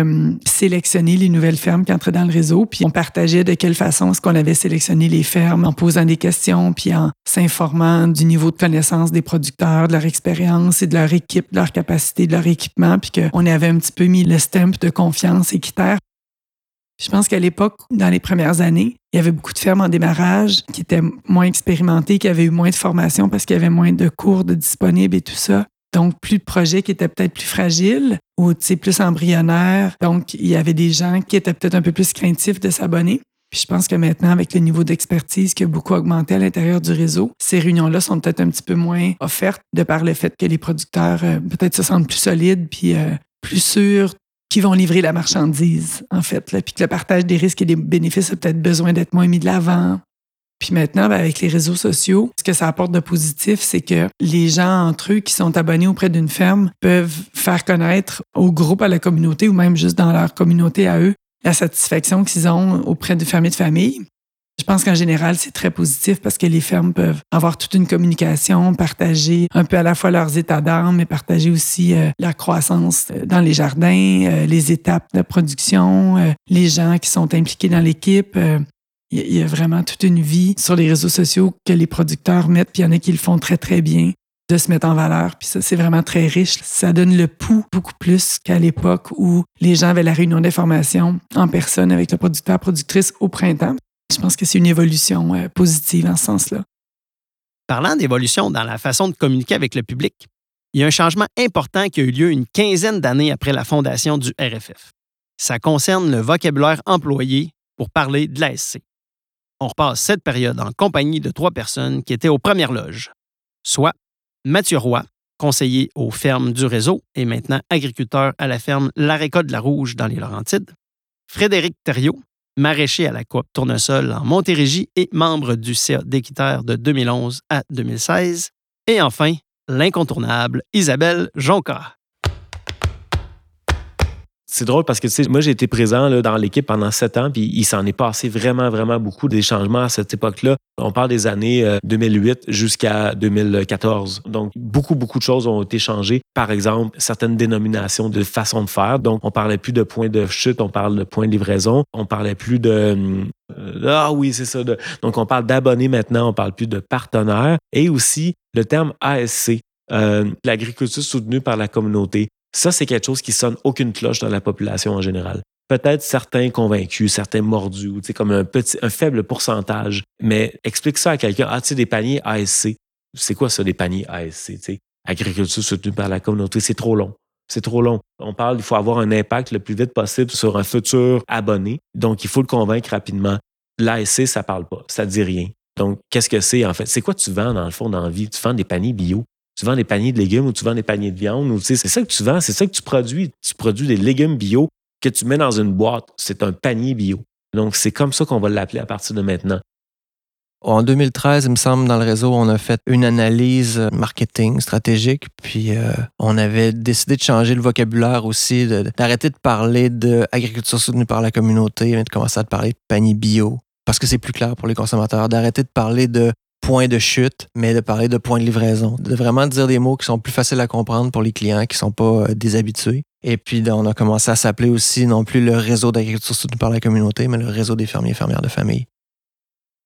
sélectionner les nouvelles fermes qui entraient dans le réseau. Puis on partageait de quelle façon est-ce qu'on avait sélectionné les fermes en posant des questions, puis en s'informant du niveau de connaissance des producteurs, de leur expérience et de leur équipe, de leur capacité, de leur équipement, puis qu'on avait un petit peu mis le stamp de confiance Je pense qu'à l'époque, dans les premières années, il y avait beaucoup de fermes en démarrage qui étaient moins expérimentées, qui avaient eu moins de formation parce qu'il y avait moins de cours de disponibles et tout ça. Donc, plus de projets qui étaient peut-être plus fragiles ou plus embryonnaires. Donc, il y avait des gens qui étaient peut-être un peu plus craintifs de s'abonner. Puis je pense que maintenant, avec le niveau d'expertise qui a beaucoup augmenté à l'intérieur du réseau, ces réunions-là sont peut-être un petit peu moins offertes de par le fait que les producteurs euh, peut-être se sentent plus solides puis euh, plus sûrs qui vont livrer la marchandise, en fait. Là. Puis que le partage des risques et des bénéfices a peut-être besoin d'être moins mis de l'avant. Puis maintenant, ben, avec les réseaux sociaux, ce que ça apporte de positif, c'est que les gens entre eux qui sont abonnés auprès d'une ferme peuvent faire connaître au groupe, à la communauté ou même juste dans leur communauté à eux la satisfaction qu'ils ont auprès de fermiers de famille. Je pense qu'en général, c'est très positif parce que les fermes peuvent avoir toute une communication, partager un peu à la fois leurs états d'âme, mais partager aussi euh, la croissance euh, dans les jardins, euh, les étapes de production, les gens qui sont impliqués dans l'équipe. Il y a vraiment toute une vie sur les réseaux sociaux que les producteurs mettent, puis il y en a qui le font très, très bien de se mettre en valeur. Puis ça, c'est vraiment très riche. Ça donne le pouls beaucoup plus qu'à l'époque où les gens avaient la réunion d'information en personne avec le producteur, productrice au printemps. Je pense que c'est une évolution euh, positive en ce sens-là. Parlant d'évolution dans la façon de communiquer avec le public, il y a un changement important qui a eu lieu une quinzaine d'années après la fondation du RFF. Ça concerne le vocabulaire employé pour parler de l'ASC. On repasse cette période en compagnie de trois personnes qui étaient aux premières loges, soit Mathieu Roy, conseiller aux fermes du réseau et maintenant agriculteur à la ferme La Récolte de la Rouge dans les Laurentides, Frédéric Thériault, maraîcher à la Coop Tournesol en Montérégie et membre du CA d'Équiterre de 2011 à 2016. Et enfin, l'incontournable Isabelle Jonca c'est drôle parce que, tu sais, moi, j'ai été présent là, dans l'équipe pendant sept ans, puis il s'en est passé vraiment, vraiment beaucoup des changements à cette époque-là. On parle des années 2008 euh, jusqu'à 2014. Donc, beaucoup, beaucoup de choses ont été changées. Par exemple, certaines dénominations de façon de faire. Donc, on parlait plus de points de chute, on parle de points de livraison. On parlait plus de... Euh, ah oui, c'est ça. donc, on parle d'abonnés maintenant, on parle plus de partenaires. Et aussi, le terme ASC, euh, l'agriculture soutenue par la communauté. Ça, c'est quelque chose qui sonne aucune cloche dans la population en général. Peut-être certains convaincus, certains mordus, sais, comme un petit, un faible pourcentage. Mais explique ça à quelqu'un. Ah, tu sais, des paniers ASC. C'est quoi ça, des paniers ASC? Agriculture soutenue par la communauté, c'est trop long. C'est trop long. On parle, il faut avoir un impact le plus vite possible sur un futur abonné. Donc, il faut le convaincre rapidement. L'ASC, ça parle pas. Ça dit rien. Donc, qu'est-ce que c'est en fait? C'est quoi tu vends dans le fond dans la vie? Tu vends des paniers bio tu vends des paniers de légumes ou tu vends des paniers de viande. Ou, c'est ça que tu vends, c'est ça que tu produis. Tu produis des légumes bio que tu mets dans une boîte. C'est un panier bio. Donc, c'est comme ça qu'on va l'appeler à partir de maintenant. En 2013, il me semble, dans le réseau, on a fait une analyse marketing stratégique, puis euh, on avait décidé de changer le vocabulaire aussi, de- d'arrêter de parler d'agriculture soutenue par la communauté, mais de commencer à parler de panier bio, parce que c'est plus clair pour les consommateurs, d'arrêter de parler de point de chute, mais de parler de point de livraison, de vraiment dire des mots qui sont plus faciles à comprendre pour les clients qui sont pas euh, déshabitués. Et puis, là, on a commencé à s'appeler aussi non plus le réseau d'agriculture soutenue par la communauté, mais le réseau des fermiers et fermières de famille.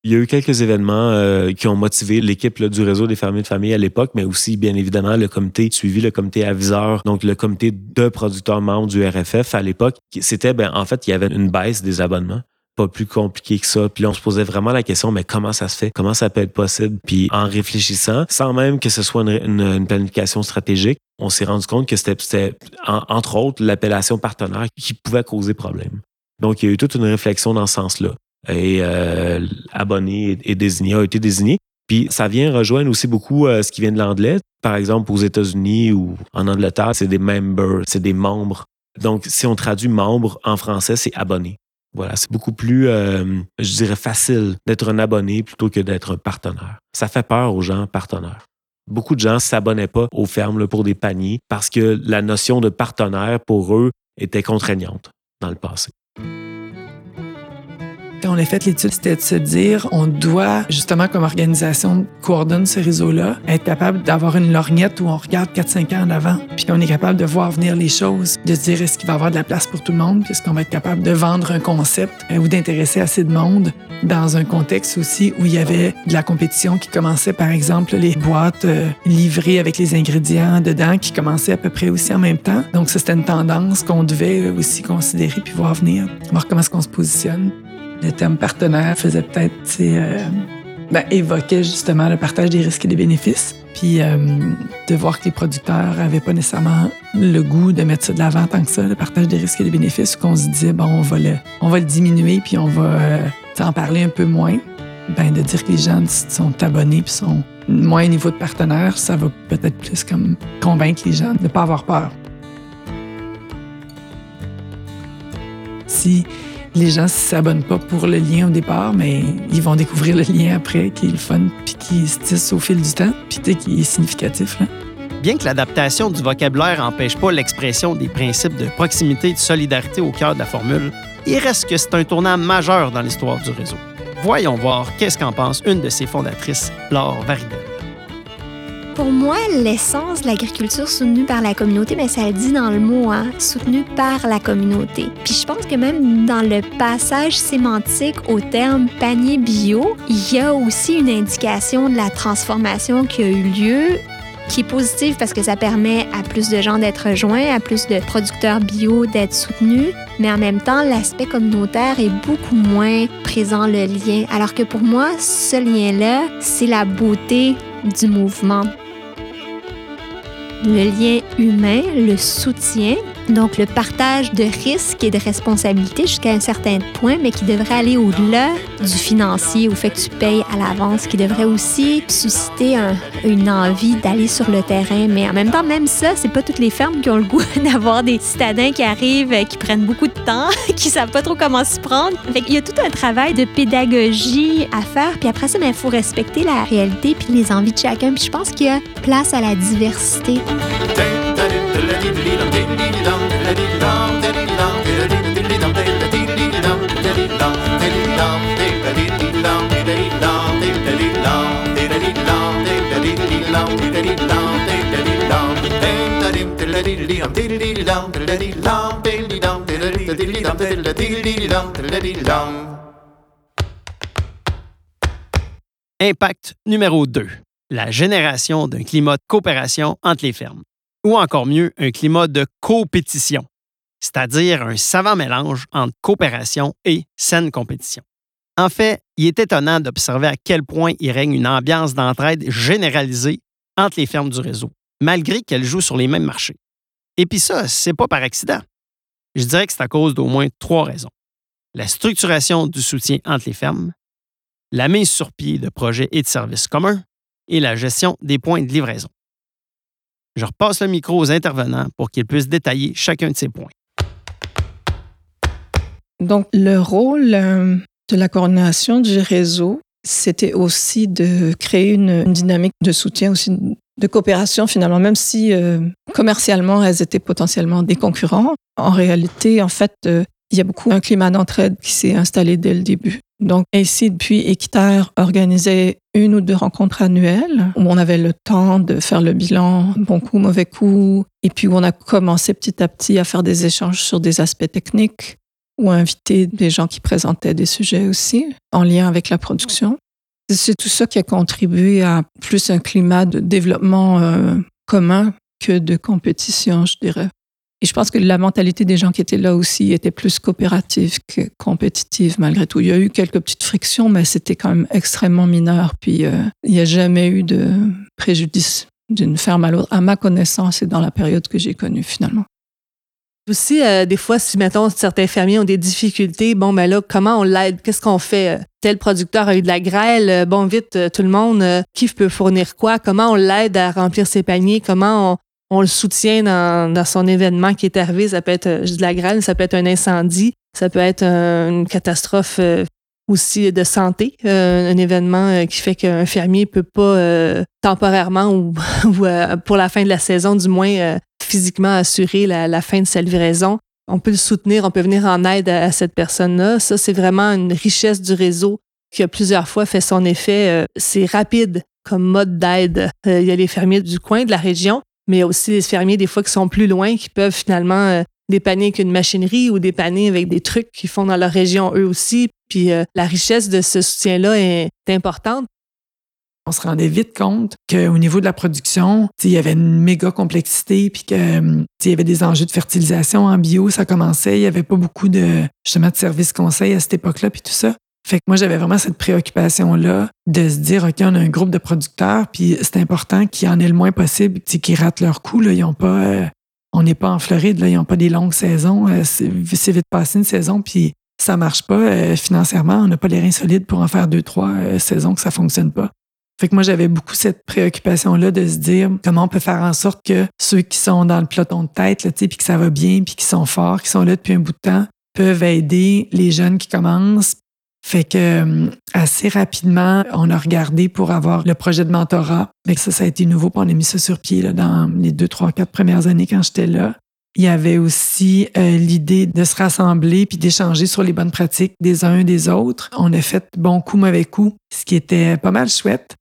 Il y a eu quelques événements euh, qui ont motivé l'équipe du réseau des fermiers de famille à l'époque, mais aussi, bien évidemment, le comité suivi, le comité aviseur, donc le comité de producteurs membres du RFF à l'époque. C'était, ben, en fait, il y avait une baisse des abonnements. Pas plus compliqué que ça. Puis on se posait vraiment la question, mais comment ça se fait? Comment ça peut être possible? Puis en réfléchissant, sans même que ce soit une, planification stratégique, on s'est rendu compte que c'était, c'était, en- entre autres, l'appellation partenaire qui pouvait causer problème. Donc, il y a eu toute une réflexion dans ce sens-là et euh, abonné et, et désigné a été désigné. Puis ça vient rejoindre aussi beaucoup euh, ce qui vient de l'anglais. Par exemple, aux États-Unis ou en Angleterre, c'est des members, c'est des membres. Donc, si on traduit membre en français, c'est abonné. Voilà, c'est beaucoup plus, euh, je dirais, facile d'être un abonné plutôt que d'être un partenaire. Ça fait peur aux gens partenaires. Beaucoup de gens ne s'abonnaient pas aux fermes pour des paniers parce que la notion de partenaire pour eux était contraignante dans le passé. Quand on a fait l'étude, c'était de se dire, on doit, justement, comme organisation, coordonne ce réseau-là, être capable d'avoir une lorgnette où on regarde 4-5 ans en avant, puis qu'on est capable de voir venir les choses, de dire, est-ce qu'il va y avoir de la place pour tout le monde, puis est-ce qu'on va être capable de vendre un concept euh, ou d'intéresser assez de monde dans un contexte aussi où il y avait de la compétition qui commençait, par exemple, les boîtes euh, livrées avec les ingrédients dedans qui commençaient à peu près aussi en même temps. Donc, c'était une tendance qu'on devait aussi considérer puis voir venir, voir comment est-ce qu'on se positionne. Le terme partenaire faisait peut-être, euh, ben, évoquait justement le partage des risques et des bénéfices. Puis euh, de voir que les producteurs avaient pas nécessairement le goût de mettre ça de l'avant tant que ça, le partage des risques et des bénéfices, qu'on se disait, bon, on va le, on va le diminuer puis on va euh, en parler un peu moins. Ben, de dire que les gens sont abonnés puis sont moins au niveau de partenaire, ça va peut-être plus comme convaincre les gens de ne pas avoir peur. Si les gens ne s'abonnent pas pour le lien au départ, mais ils vont découvrir le lien après, qui est le fun, puis qui se tisse au fil du temps, puis qui est significatif. Là. Bien que l'adaptation du vocabulaire n'empêche pas l'expression des principes de proximité et de solidarité au cœur de la formule, il reste que c'est un tournant majeur dans l'histoire du réseau. Voyons voir qu'est-ce qu'en pense une de ses fondatrices, Laure Varidel. Pour moi, l'essence de l'agriculture soutenue par la communauté, ben, ça le dit dans le mot, hein, soutenue par la communauté. Puis je pense que même dans le passage sémantique au terme panier bio, il y a aussi une indication de la transformation qui a eu lieu qui est positive parce que ça permet à plus de gens d'être rejoints, à plus de producteurs bio d'être soutenus, mais en même temps, l'aspect communautaire est beaucoup moins présent, le lien. Alors que pour moi, ce lien-là, c'est la beauté du mouvement. Le lien humain, le soutien, donc le partage de risques et de responsabilités jusqu'à un certain point, mais qui devrait aller au-delà du financier, au fait que tu payes à l'avance, qui devrait aussi susciter un- une envie d'aller sur le terrain. Mais en même temps, même ça, c'est pas toutes les fermes qui ont le goût *laughs* d'avoir des citadins qui arrivent, euh, qui prennent beaucoup de temps, *laughs* qui savent pas trop comment s'y prendre. Fait qu'il y a tout un travail de pédagogie à faire. Puis après ça, il faut respecter la réalité puis les envies de chacun. Puis je pense qu'il y a place à la diversité. Impact numéro 2. La génération d'un climat de coopération entre les fermes. Ou encore mieux, un climat de compétition, c'est-à-dire un savant mélange entre coopération et saine compétition. En fait, il est étonnant d'observer à quel point il règne une ambiance d'entraide généralisée entre les fermes du réseau, malgré qu'elles jouent sur les mêmes marchés. Et puis ça, c'est pas par accident. Je dirais que c'est à cause d'au moins trois raisons. La structuration du soutien entre les fermes, la mise sur pied de projets et de services communs et la gestion des points de livraison. Je repasse le micro aux intervenants pour qu'ils puissent détailler chacun de ces points. Donc, le rôle euh, de la coordination du réseau, c'était aussi de créer une, dynamique de soutien, aussi de coopération finalement, même si euh, commercialement elles étaient potentiellement des concurrents. En réalité, en fait, euh, il y a beaucoup un climat d'entraide qui s'est installé dès le début. Donc ainsi, depuis Équiterre organisait une ou deux rencontres annuelles où on avait le temps de faire le bilan, bon coup, mauvais coup, et puis où on a commencé petit à petit à faire des échanges sur des aspects techniques ou inviter des gens qui présentaient des sujets aussi en lien avec la production. C'est tout ça qui a contribué à plus un climat de développement euh, commun que de compétition, je dirais. Et je pense que la mentalité des gens qui étaient là aussi était plus coopérative que compétitive malgré tout. Il y a eu quelques petites frictions, mais c'était quand même extrêmement mineur. Puis euh, il n'y a jamais eu de préjudice d'une ferme à l'autre, à ma connaissance et dans la période que j'ai connue finalement. Aussi, euh, des fois, si, mettons, certains fermiers ont des difficultés, bon, ben là, comment on l'aide? Qu'est-ce qu'on fait? Tel producteur a eu de la grêle, euh, bon, vite, euh, tout le monde, qui peut fournir quoi? Comment on l'aide à remplir ses paniers? Comment on, le soutient dans, son événement qui est arrivé? Ça peut être de la grêle, ça peut être un incendie, ça peut être une catastrophe aussi de santé, un événement qui fait qu'un fermier peut pas temporairement ou *laughs* pour la fin de la saison du moins physiquement assurer la, fin de sa livraison. On peut le soutenir, on peut venir en aide à, cette personne-là. Ça, c'est vraiment une richesse du réseau qui a plusieurs fois fait son effet. Euh, c'est rapide comme mode d'aide. Euh, il y a les fermiers du coin, de la région, mais il y a aussi les fermiers des fois qui sont plus loin, qui peuvent finalement euh, dépanner avec une machinerie ou dépanner avec des trucs qu'ils font dans leur région eux aussi. Puis la richesse de ce soutien-là est importante on se rendait vite compte qu'au niveau de la production, il y avait une méga complexité, puis qu'il y avait des enjeux de fertilisation en bio, ça commençait, il n'y avait pas beaucoup de justement de services conseils à cette époque-là, puis tout ça. Fait que moi, j'avais vraiment cette préoccupation-là de se dire, OK, on a un groupe de producteurs, puis c'est important qu'il y en ait le moins possible, qu'ils ratent leur coup. Ils ont pas, euh, on n'est pas en Floride, ils n'ont pas des longues saisons. Euh, c'est vite passé une saison, puis ça marche pas euh, financièrement. On n'a pas les reins solides pour en faire deux, trois saisons que ça fonctionne pas. Fait que moi, j'avais beaucoup cette préoccupation-là de se dire comment on peut faire en sorte que ceux qui sont dans le peloton de tête, là, puis que ça va bien, puis qui sont forts, qui sont là depuis un bout de temps, peuvent aider les jeunes qui commencent. Fait que euh, assez rapidement, on a regardé pour avoir le projet de mentorat. Mais ça, ça a été nouveau, puis on a mis ça sur pied là, dans les deux, trois, quatre premières années quand j'étais là. Il y avait aussi euh, l'idée de se rassembler puis d'échanger sur les bonnes pratiques des uns et des autres. On a fait bon coup, mauvais coup, ce qui était pas mal chouette.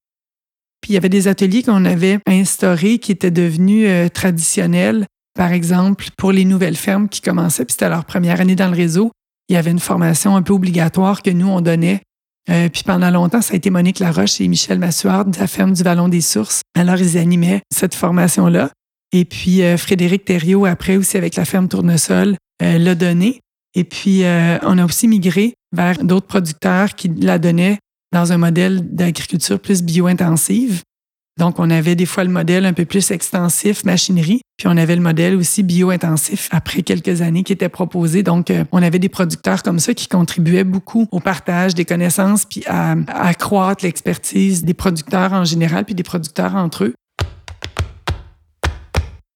Puis il y avait des ateliers qu'on avait instaurés qui étaient devenus euh, traditionnels. Par exemple, pour les nouvelles fermes qui commençaient, puis c'était leur première année dans le réseau, il y avait une formation un peu obligatoire que nous, on donnait. Euh, puis pendant longtemps, ça a été Monique Laroche et Michel Massuard de la ferme du Vallon des Sources. Alors, ils animaient cette formation-là. Et puis, euh, Frédéric Thériault, après aussi avec la ferme Tournesol, l'a donné. Et puis, on a aussi migré vers d'autres producteurs qui la donnaient dans un modèle d'agriculture plus bio-intensive. Donc, on avait des fois le modèle un peu plus extensif, machinerie, puis on avait le modèle aussi bio-intensif après quelques années qui était proposé. Donc, euh, on avait des producteurs comme ça qui contribuaient beaucoup au partage des connaissances, puis à, à accroître l'expertise des producteurs en général, puis des producteurs entre eux.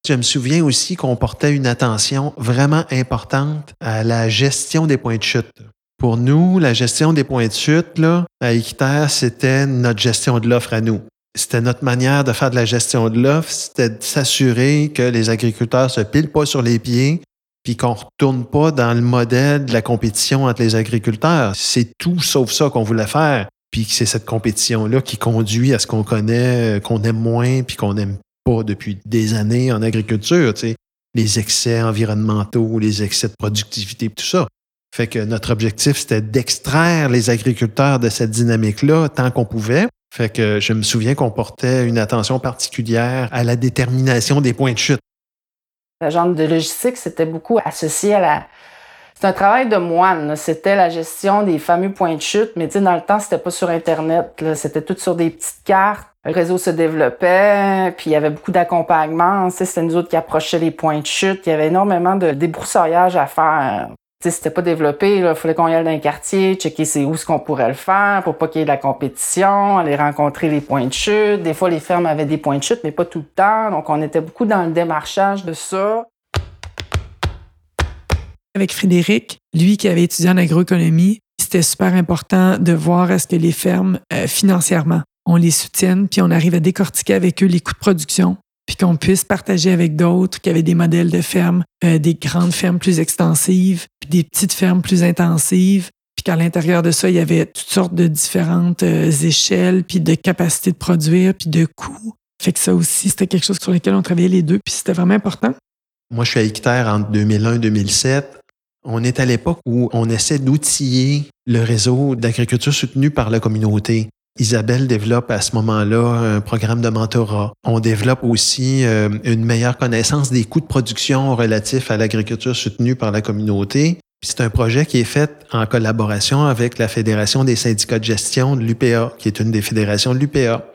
Je me souviens aussi qu'on portait une attention vraiment importante à la gestion des points de chute. Pour nous, la gestion des points de chute, à Équiterre, c'était notre gestion de l'offre à nous. C'était notre manière de faire de la gestion de l'offre, c'était de s'assurer que les agriculteurs se pilent pas sur les pieds, puis qu'on retourne pas dans le modèle de la compétition entre les agriculteurs. C'est tout sauf ça qu'on voulait faire. Puis c'est cette compétition-là qui conduit à ce qu'on connaît, qu'on aime moins, puis qu'on n'aime pas depuis des années en agriculture. Tu sais. Les excès environnementaux, les excès de productivité, tout ça. Fait que notre objectif, c'était d'extraire les agriculteurs de cette dynamique-là tant qu'on pouvait. Fait que je me souviens qu'on portait une attention particulière à la détermination des points de chute. La genre de logistique, c'était beaucoup associé à la. C'est un travail de moine. C'était la gestion des fameux points de chute, mais tu sais, dans le temps, c'était pas sur Internet. C'était tout sur des petites cartes. Le réseau se développait, puis il y avait beaucoup d'accompagnement. C'était nous autres qui approchaient les points de chute. Il y avait énormément de débroussaillage à faire c'était pas développé, il fallait qu'on y aille dans un quartier, checker c'est où ce qu'on pourrait le faire pour pas qu'il y ait de la compétition, aller rencontrer les points de chute. Des fois, les fermes avaient des points de chute, mais pas tout le temps. Donc, on était beaucoup dans le démarchage de ça. Avec Frédéric, lui qui avait étudié en agroéconomie, c'était super important de voir est-ce que les fermes, euh, financièrement, on les soutienne, puis on arrive à décortiquer avec eux les coûts de production, puis qu'on puisse partager avec d'autres qui avaient des modèles de fermes, euh, des grandes fermes plus extensives, puis des petites fermes plus intensives, puis qu'à l'intérieur de ça, il y avait toutes sortes de différentes euh, échelles, puis de capacités de produire, puis de coûts. Fait que ça aussi, c'était quelque chose sur lequel on travaillait les deux, puis c'était vraiment important. Moi, je suis à entre 2001 et 2007. On est à l'époque où on essaie d'outiller le réseau d'agriculture soutenu par la communauté. Isabelle développe à ce moment-là un programme de mentorat. On développe aussi euh, une meilleure connaissance des coûts de production relatifs à l'agriculture soutenue par la communauté. C'est un projet qui est fait en collaboration avec la Fédération des syndicats de gestion de l'UPA, qui est une des fédérations de l'UPA.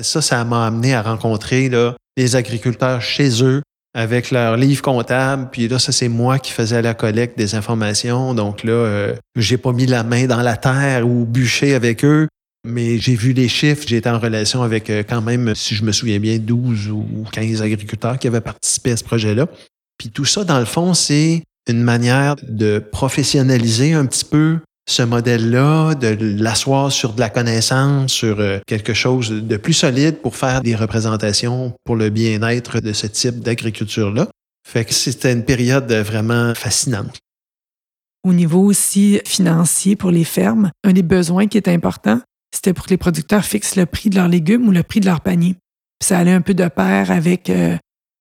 Ça, ça m'a amené à rencontrer les agriculteurs chez eux avec leur livre comptable. Puis là, ça, c'est moi qui faisais la collecte des informations. Donc là, euh, j'ai pas mis la main dans la terre ou bûché avec eux, mais j'ai vu les chiffres. J'ai été en relation avec euh, quand même, si je me souviens bien, 12 ou 15 agriculteurs qui avaient participé à ce projet-là. Puis tout ça, dans le fond, c'est une manière de professionnaliser un petit peu ce modèle-là, de l'asseoir sur de la connaissance, sur euh, quelque chose de plus solide pour faire des représentations pour le bien-être de ce type d'agriculture-là. Fait que c'était une période vraiment fascinante. Au niveau aussi financier pour les fermes, un des besoins qui est important, c'était pour que les producteurs fixent le prix de leurs légumes ou le prix de leur panier. Puis ça allait un peu de pair avec euh,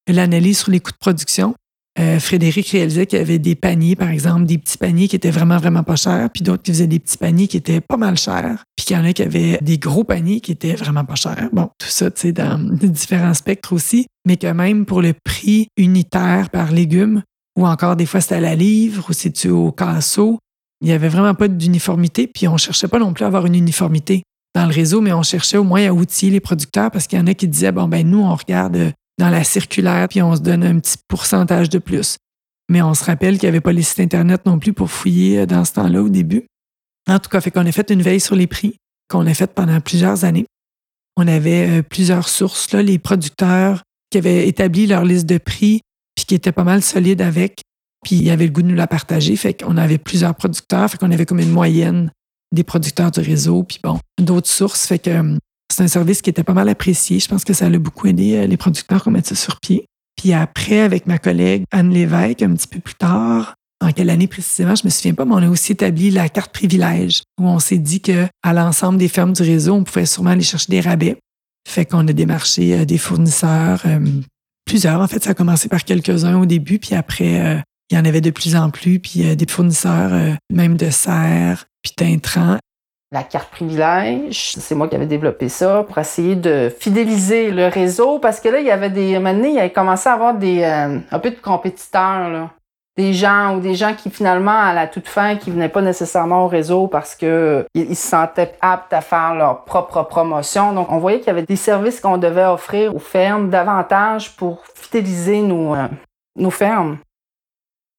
l'analyse sur les coûts de production. Euh, Frédéric réalisait qu'il y avait des paniers, par exemple, des petits paniers qui étaient vraiment, vraiment pas chers, puis d'autres qui faisaient des petits paniers qui étaient pas mal chers, puis qu'il y en a qui avaient des gros paniers qui étaient vraiment pas chers. Bon, tout ça, tu sais, dans *laughs* différents spectres aussi, mais que même pour le prix unitaire par légume, ou encore des fois c'était à la livre, ou c'est au casseau, il n'y avait vraiment pas d'uniformité, puis on cherchait pas non plus à avoir une uniformité dans le réseau, mais on cherchait au moins à outiller les producteurs parce qu'il y en a qui disaient, bon, ben nous, on regarde dans la circulaire, puis on se donne un petit pourcentage de plus. Mais on se rappelle qu'il n'y avait pas les sites Internet non plus pour fouiller euh, dans ce temps-là au début. En tout cas, fait qu'on a fait une veille sur les prix qu'on a faite pendant plusieurs années. On avait euh, plusieurs sources, là, les producteurs qui avaient établi leur liste de prix, puis qui étaient pas mal solides avec, puis ils avaient le goût de nous la partager. Fait qu'on avait plusieurs producteurs, fait qu'on avait comme une moyenne des producteurs du réseau, puis bon, d'autres sources. Fait que euh, c'est un service qui était pas mal apprécié. Je pense que ça a beaucoup aidé euh, les producteurs à mettre ça sur pied. Puis après, avec ma collègue Anne Lévesque, un petit peu plus tard, en quelle année précisément, je me souviens pas, mais on a aussi établi la carte privilège, où on s'est dit que à l'ensemble des fermes du réseau, on pouvait sûrement aller chercher des rabais. Fait qu'on a démarché euh, des fournisseurs, euh, plusieurs. En fait, ça a commencé par quelques-uns au début, puis après, il y en avait de plus en plus, puis des fournisseurs, même de serre, puis d'intrants la carte privilège. C'est moi qui avais développé ça pour essayer de fidéliser le réseau parce que là, il y avait des. Maintenant, il avait commencé à avoir des, euh, un peu de compétiteurs, là. Des gens ou des gens qui finalement, à la toute fin, qui venaient pas nécessairement au réseau parce que ils se sentaient aptes à faire leur propre promotion. Donc, on voyait qu'il y avait des services qu'on devait offrir aux fermes davantage pour fidéliser nos, euh, nos fermes.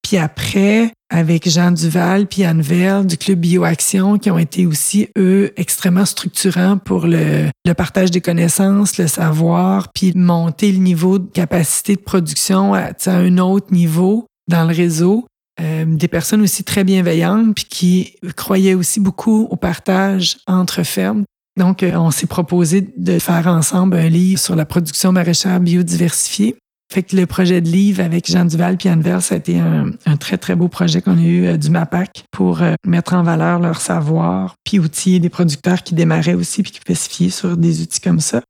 Puis après, avec Jean Duval puis Anne Verle du Club Bioaction, qui ont été aussi, eux, extrêmement structurants pour le, partage des connaissances, le savoir, puis monter le niveau de capacité de production à, un autre niveau dans le réseau. Euh, des personnes aussi très bienveillantes, puis qui croyaient aussi beaucoup au partage entre fermes. Donc, euh, on s'est proposé de faire ensemble un livre sur la production maraîchère biodiversifiée. Fait que le projet de livre avec Jean Duval et Anne ça a été un, très, très beau projet qu'on a eu euh, du MAPAC pour euh, mettre en valeur leur savoir, puis outiller des producteurs qui démarraient aussi, puis qui pouvaient se fier sur des outils comme ça.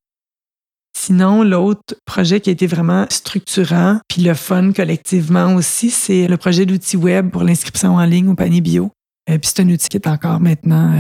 Sinon, l'autre projet qui a été vraiment structurant, puis le fun collectivement aussi, c'est le projet d'outils web pour l'inscription en ligne au panier bio. Euh, puis c'est un outil qui est encore maintenant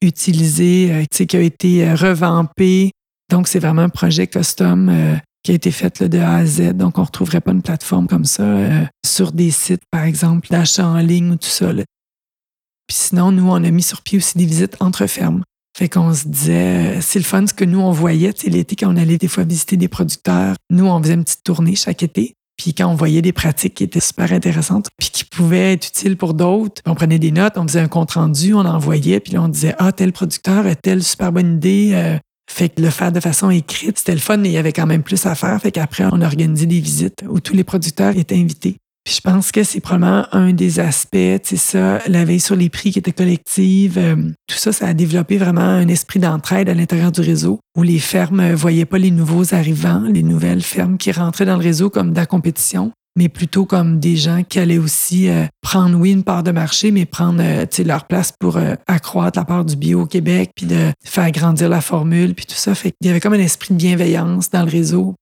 utilisé, qui a été revampé. Donc, c'est vraiment un projet custom qui a été faite de A à Z. Donc, on ne retrouverait pas une plateforme comme ça euh, sur des sites, par exemple, d'achat en ligne ou tout ça. Puis sinon, nous, on a mis sur pied aussi des visites entre fermes. Fait qu'on se disait, euh, c'est le fun ce que nous, on voyait. C'est l'été, quand on allait des fois visiter des producteurs, nous, on faisait une petite tournée chaque été. Puis quand on voyait des pratiques qui étaient super intéressantes, puis qui pouvaient être utiles pour d'autres, on prenait des notes, on faisait un compte rendu, on envoyait, puis là, on disait, ah, tel producteur a telle super bonne idée, euh, fait que le faire de façon écrite, c'était le fun, mais il y avait quand même plus à faire. Fait qu'après, on a organisé des visites où tous les producteurs étaient invités. Puis je pense que c'est probablement un des aspects, c'est ça, la veille sur les prix qui était collective. euh, tout ça, ça a développé vraiment un esprit d'entraide à l'intérieur du réseau où les fermes ne voyaient pas les nouveaux arrivants, les nouvelles fermes qui rentraient dans le réseau comme de la compétition, mais plutôt comme des gens qui allaient aussi euh, prendre, oui, une part de marché, mais prendre euh, leur place pour euh, accroître la part du bio au Québec, puis de faire grandir la formule, puis tout ça. Fait y avait comme un esprit de bienveillance dans le réseau.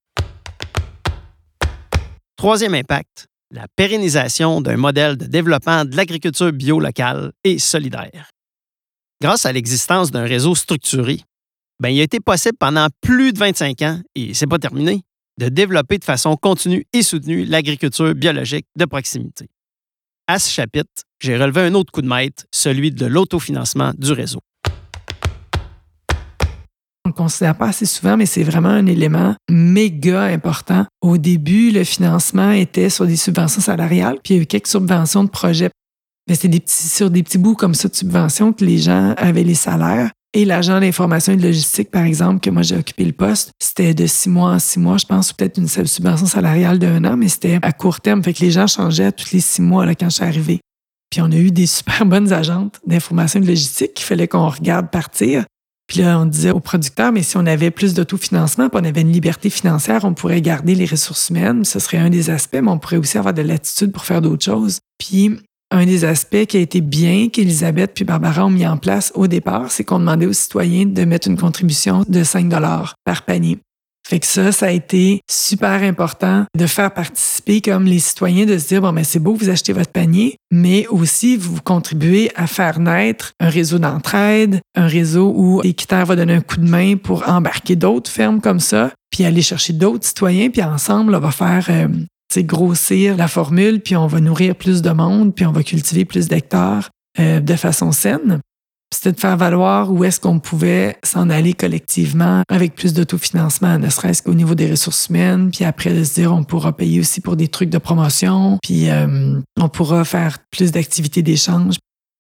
Troisième impact, la pérennisation d'un modèle de développement de l'agriculture bio locale et solidaire. Grâce à l'existence d'un réseau structuré, ben, il a été possible pendant plus de 25 ans, et c'est pas terminé, de développer de façon continue et soutenue l'agriculture biologique de proximité. À ce chapitre, j'ai relevé un autre coup de maître, celui de l'autofinancement du réseau. On ne le considère pas assez souvent, mais c'est vraiment un élément méga important. Au début, le financement était sur des subventions salariales, puis il y a eu quelques subventions de projets. Mais c'est sur des petits bouts comme ça de subventions que les gens avaient les salaires. Et l'agent d'information et de logistique, par exemple, que moi j'ai occupé le poste, c'était de six mois en six mois, je pense, ou peut-être une subvention salariale d'un an, mais c'était à court terme. Fait que les gens changeaient tous les six mois là, quand je suis arrivée. Puis on a eu des *laughs* super bonnes agentes d'information et de logistique qu'il fallait qu'on regarde partir. Puis là, on disait aux producteurs, mais si on avait plus d'autofinancement, puis on avait une liberté financière, on pourrait garder les ressources humaines. Ce serait un des aspects, mais on pourrait aussi avoir de l'attitude pour faire d'autres choses. Puis un des aspects qui a été bien qu'Elisabeth puis Barbara ont mis en place au départ, c'est qu'on demandait aux citoyens de mettre une contribution de 5 dollars par panier. Fait que ça, ça a été super important de faire participer comme les citoyens, de se dire, bon, mais c'est beau, vous achetez votre panier, mais aussi vous contribuez à faire naître un réseau d'entraide, un réseau où Équiterre va donner un coup de main pour embarquer d'autres fermes comme ça, puis aller chercher d'autres citoyens, puis ensemble, on va faire euh, grossir la formule, puis on va nourrir plus de monde, puis on va cultiver plus d'hectares euh, de façon saine. C'était de faire valoir où est-ce qu'on pouvait s'en aller collectivement avec plus d'autofinancement, ne serait-ce qu'au niveau des ressources humaines, puis après de se dire on pourra payer aussi pour des trucs de promotion, puis euh, on pourra faire plus d'activités d'échange.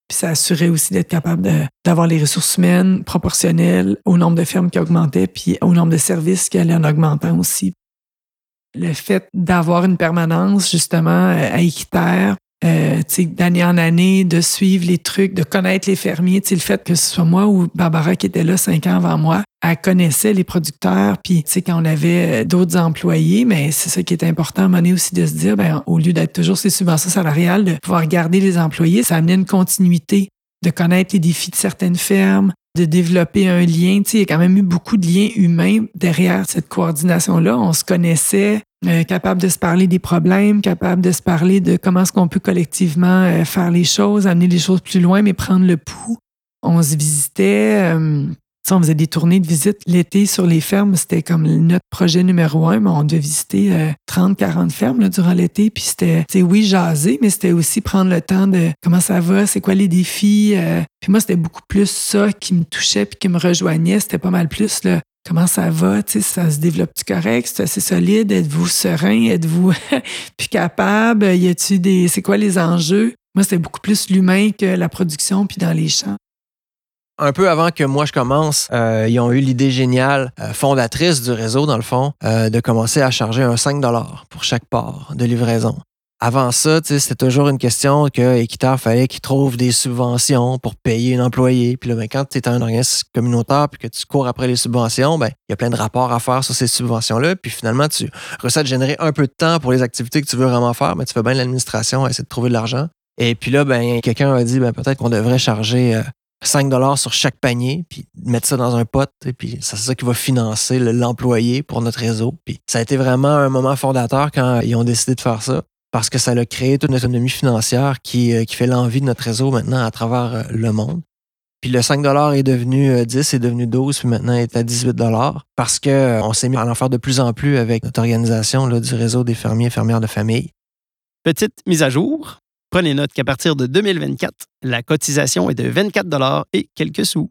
Puis ça assurait aussi d'être capable d'avoir les ressources humaines proportionnelles au nombre de fermes qui augmentait, puis au nombre de services qui allaient en augmentant aussi le fait d'avoir une permanence justement euh, à Équiterre, euh, d'année en année, de suivre les trucs, de connaître les fermiers, le fait que ce soit moi ou Barbara qui était là cinq ans avant moi, elle connaissait les producteurs, puis quand on avait euh, d'autres employés, mais c'est ça qui est important à donné aussi de se dire, ben, au lieu d'être toujours ces subventions salariales, de pouvoir garder les employés, ça amenait une continuité, de connaître les défis de certaines fermes, de développer un lien. Tu sais, il y a quand même eu beaucoup de liens humains derrière cette coordination-là. On se connaissait, euh, capable de se parler des problèmes, capable de se parler de comment est-ce qu'on peut collectivement euh, faire les choses, amener les choses plus loin, mais prendre le pouls. On se visitait. euh, on faisait des tournées de visite l'été sur les fermes. C'était comme notre projet numéro un, mais on devait visiter euh, 30, 40 fermes là, durant l'été. Puis c'était, oui, jaser, mais c'était aussi prendre le temps de comment ça va, c'est quoi les défis. euh. Puis moi, c'était beaucoup plus ça qui me touchait puis qui me rejoignait. C'était pas mal plus le comment ça va, tu sais, ça se développe-tu correct, c'est assez solide, êtes-vous serein, êtes-vous *laughs* plus capable, y a-tu des, c'est quoi les enjeux? Moi, c'était beaucoup plus l'humain que la production puis dans les champs. Un peu avant que moi je commence, euh, ils ont eu l'idée géniale, euh, fondatrice du réseau dans le fond, euh, de commencer à charger un 5 pour chaque part de livraison. Avant ça, c'était toujours une question que Équiterre fallait qu'ils trouvent des subventions pour payer un employé. Puis là, ben, quand tu es un organisme communautaire puis que tu cours après les subventions, ben, il y a plein de rapports à faire sur ces subventions-là. Puis finalement, tu te générer un peu de temps pour les activités que tu veux vraiment faire, mais tu fais bien l'administration à essayer de trouver de l'argent. Et puis là, ben, quelqu'un a dit ben, peut-être qu'on devrait charger 5 dollars sur chaque panier, puis mettre ça dans un pot, et puis c'est ça qui va financer le- l'employé pour notre réseau. Puis ça a été vraiment un moment fondateur quand ils ont décidé de faire ça, parce que ça a créé toute une autonomie financière qui, euh, fait l'envie de notre réseau maintenant à travers euh, le monde. Puis le 5 est devenu euh, 10, est devenu 12, puis maintenant est à 18 parce que euh, on s'est mis à en faire de plus en plus avec notre organisation là, du réseau des fermiers et fermières de famille. Petite mise à jour. Prenez note qu'à partir de 2024, la cotisation est de 24 et quelques sous.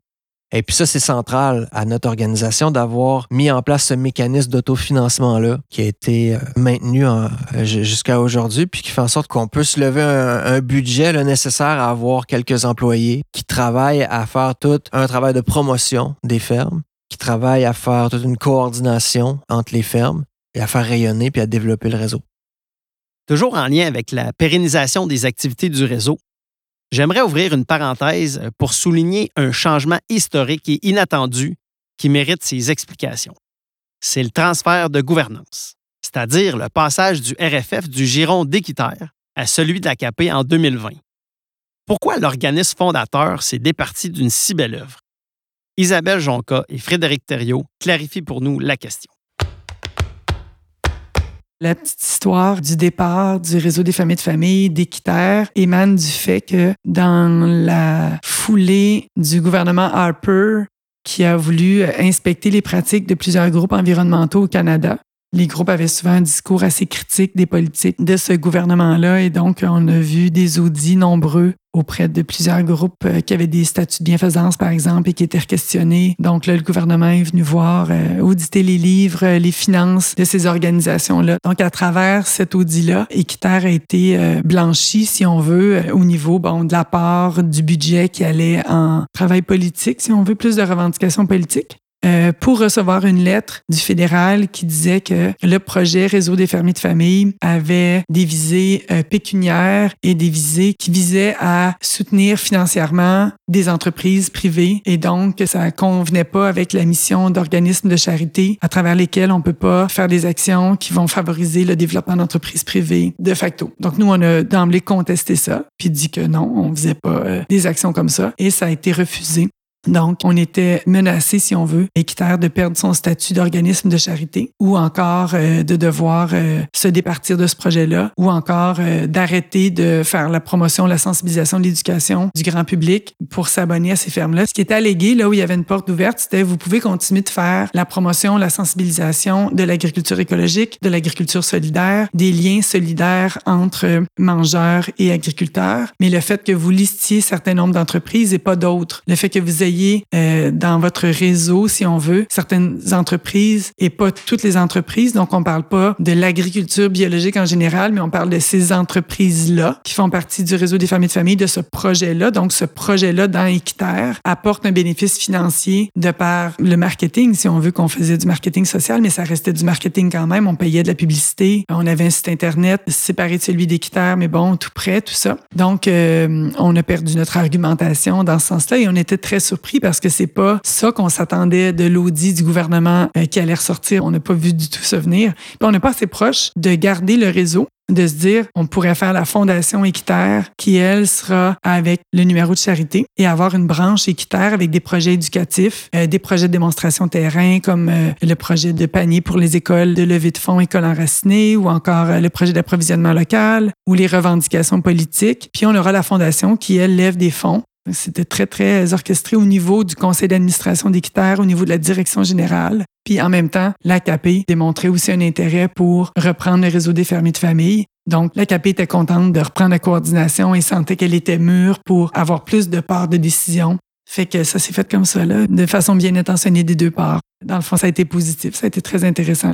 Et puis ça, c'est central à notre organisation d'avoir mis en place ce mécanisme d'autofinancement-là qui a été euh, maintenu en- euh, ju- jusqu'à aujourd'hui, puis qui fait en sorte qu'on peut se lever un, budget nécessaire à avoir quelques employés qui travaillent à faire tout un travail de promotion des fermes, qui travaillent à faire toute une coordination entre les fermes et à faire rayonner puis à développer le réseau. Toujours en lien avec la pérennisation des activités du réseau, j'aimerais ouvrir une parenthèse pour souligner un changement historique et inattendu qui mérite ses explications. C'est le transfert de gouvernance, c'est-à-dire le passage du RFF du giron d'équitaire à celui de l'AKP en 2020. Pourquoi l'organisme fondateur s'est départi d'une si belle œuvre? Isabelle Jonca et Frédéric Thériault clarifient pour nous la question. La petite histoire du départ du réseau des familles de famille d'Équiterre émane du fait que dans la foulée du gouvernement Harper, qui a voulu inspecter les pratiques de plusieurs groupes environnementaux au Canada, les groupes avaient souvent un discours assez critique des politiques de ce gouvernement-là et donc on a vu des audits nombreux auprès de plusieurs groupes euh, qui avaient des statuts de bienfaisance, par exemple, et qui étaient questionnés. Donc là, le gouvernement est venu voir, euh, auditer les livres, euh, les finances de ces organisations-là. Donc à travers cet audit-là, Équiterre a été blanchi, si on veut, au niveau de la part du budget qui allait en travail politique, si on veut, plus de revendications politiques. Euh, pour recevoir une lettre du fédéral qui disait que le projet Réseau des fermiers de famille avait des visées euh, pécuniaires et des visées qui visaient à soutenir financièrement des entreprises privées et donc que ça convenait pas avec la mission d'organismes de charité à travers lesquels on peut pas faire des actions qui vont favoriser le développement d'entreprises privées de facto. Donc nous on a d'emblée contesté ça puis dit que non, on faisait pas euh, des actions comme ça et ça a été refusé. Donc, on était menacé, si on veut, Équiterre de perdre son statut d'organisme de charité ou encore euh, de devoir euh, se départir de ce projet-là ou encore euh, d'arrêter de faire la promotion, la sensibilisation l'éducation du grand public pour s'abonner à ces fermes-là. Ce qui était allégué, là où il y avait une porte ouverte, c'était vous pouvez continuer de faire la promotion, la sensibilisation de l'agriculture écologique, de l'agriculture solidaire, des liens solidaires entre mangeurs et agriculteurs, mais le fait que vous listiez certain nombre d'entreprises et pas d'autres, le fait que vous ayez euh, dans votre réseau, si on veut, certaines entreprises et pas toutes les entreprises. Donc, on parle pas de l'agriculture biologique en général, mais on parle de ces entreprises-là qui font partie du réseau des familles de famille, de ce projet-là. Donc, ce projet-là dans Équiterre apporte un bénéfice financier de par le marketing, si on veut qu'on faisait du marketing social, mais ça restait du marketing quand même. On payait de la publicité. On avait un site Internet séparé de celui d'Équiterre, mais bon, tout près, tout ça. Donc, euh, on a perdu notre argumentation dans ce sens-là et on était très surpris parce que c'est pas ça qu'on s'attendait de l'audit du gouvernement euh, qui allait ressortir. On n'a pas vu du tout ça venir. Puis on n'est pas assez proche de garder le réseau de se dire on pourrait faire la fondation équitaire qui elle sera avec le numéro de charité et avoir une branche équitaire avec des projets éducatifs, euh, des projets de démonstration terrain comme euh, le projet de panier pour les écoles de levée de fonds écoles enracinées ou encore le projet d'approvisionnement local ou les revendications politiques. Puis on aura la fondation qui elle lève des fonds c'était très, très orchestré au niveau du conseil d'administration d'Équiterre, au niveau de la direction générale. Puis en même temps, l'AKP démontrait aussi un intérêt pour reprendre le réseau des fermiers de famille. Donc, l'AKP était contente de reprendre la coordination et sentait qu'elle était mûre pour avoir plus de parts de décision. Fait que ça s'est fait comme ça, là, de façon bien intentionnée des deux parts. Dans le fond, ça a été positif, ça a été très intéressant.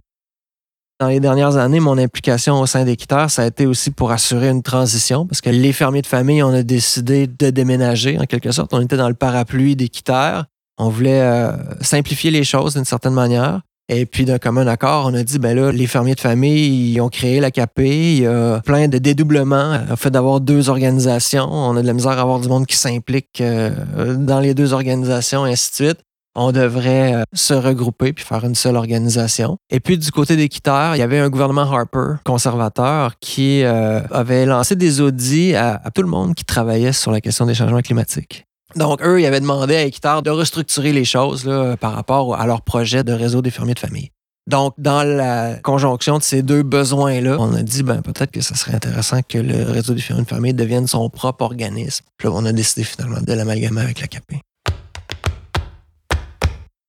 Dans les dernières années, mon implication au sein d'Équiterre, ça a été aussi pour assurer une transition, parce que les fermiers de famille, on a décidé de déménager, en quelque sorte. On était dans le parapluie d'Équiterre. On voulait euh, simplifier les choses d'une certaine manière. Et puis, d'un commun accord, on a dit, ben là, les fermiers de famille, ils ont créé la KP, il y a plein de dédoublements. En fait d'avoir deux organisations, on a de la misère à avoir du monde qui s'implique euh, dans les deux organisations, et ainsi de suite on devrait euh, se regrouper puis faire une seule organisation. Et puis du côté des il y avait un gouvernement Harper conservateur qui euh, avait lancé des audits à, tout le monde qui travaillait sur la question des changements climatiques. Donc, eux, ils avaient demandé à Équiterre de restructurer les choses par rapport à leur projet de réseau des fermiers de famille. Donc, dans la conjonction de ces deux besoins-là, on a dit, ben, peut-être que ce serait intéressant que le réseau des fermiers de famille devienne son propre organisme. Puis là, on a décidé finalement de l'amalgamer avec la CAP.